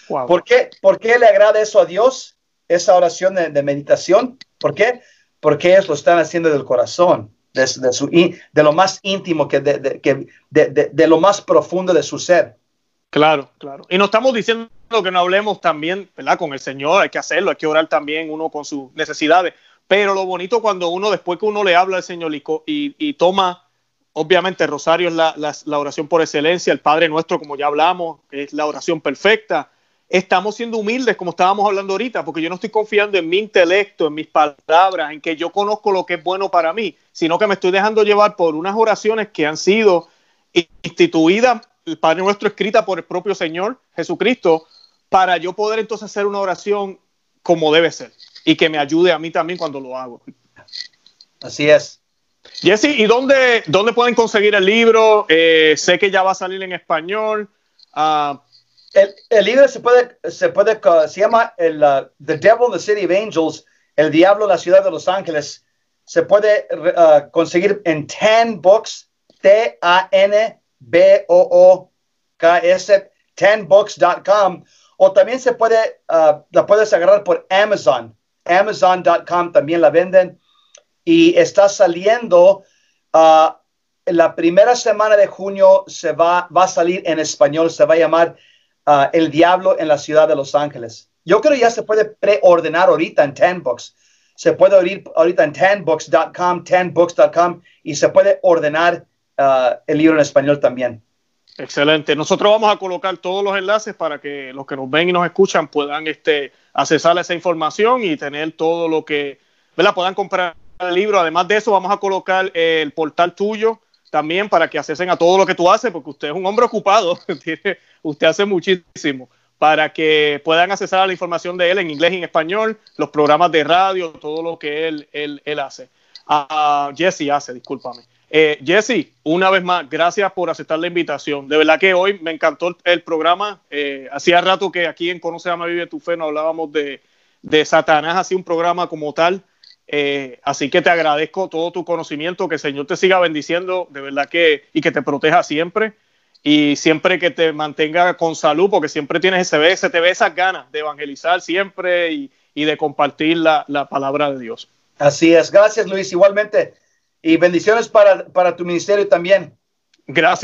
¿Por, qué? ¿Por qué le agrada eso a Dios? Esa oración de, meditación. ¿Por qué? Porque ellos lo están haciendo del corazón, de, su, de lo más íntimo, que de lo más profundo de su ser. Claro, claro. Y no estamos diciendo que no hablemos también, ¿verdad? Con el Señor, hay que hacerlo, hay que orar también uno con sus necesidades. Pero lo bonito cuando uno, después que uno le habla al Señor y, toma, obviamente, rosario es la, la, oración por excelencia, el Padre nuestro, como ya hablamos, es la oración perfecta. Estamos siendo humildes, como estábamos hablando ahorita, porque yo no estoy confiando en mi intelecto, en mis palabras, en que yo conozco lo que es bueno para mí, sino que me estoy dejando llevar por unas oraciones que han sido instituidas el Padre Nuestro escrita por el propio Señor Jesucristo para yo poder entonces hacer una oración como debe ser. y que me ayude a mí también cuando lo hago. Así es. Jesse, ¿y dónde, dónde pueden conseguir el libro? Eh, sé que ya va a salir en español. Uh, el, el, libro se puede, se puede, se llama el, uh, The Devil in the City of Angels, El Diablo la Ciudad de Los Ángeles. Se puede uh, conseguir en 10 books, T-A-N-B-O-O-K-S, 10books.com. O también se puede, uh, la puedes agarrar por Amazon. Amazon.com también la venden. Y está saliendo uh, la primera semana de junio se va, va a salir en español, se va a llamar uh, El Diablo en la Ciudad de Los Ángeles. Yo creo ya se puede preordenar ahorita en 10 Books. Se puede oír ahorita en 10books.com, 10books.com y se puede ordenar uh, el libro en español también. Excelente. Nosotros vamos a colocar todos los enlaces para que los que nos ven y nos escuchan puedan este, accesar a esa información y tener todo lo que, ¿verdad? Puedan comprar el libro. Además de eso, vamos a colocar el portal tuyo también para que accesen a todo lo que tú haces, porque usted es un hombre ocupado, usted hace muchísimo, para que puedan accesar a la información de él en inglés y en español, los programas de radio, todo lo que él, él, él hace. Uh, Jesse hace, discúlpame. Eh, Jesse, una vez más, gracias por aceptar la invitación. De verdad que hoy me encantó el, programa. Eh, hacía rato que aquí en Conoce, Ama, Vive tu Fe no hablábamos de, de Satanás, así un programa como tal. Eh, así que te agradezco todo tu conocimiento, que el Señor te siga bendiciendo, de verdad que, y que te proteja siempre, y siempre que te mantenga con salud, porque siempre tienes ese, se te ve esas ganas de evangelizar siempre y, y de compartir la, la, palabra de Dios. Así es, gracias Luis, igualmente, y bendiciones para, para tu ministerio también. Gracias.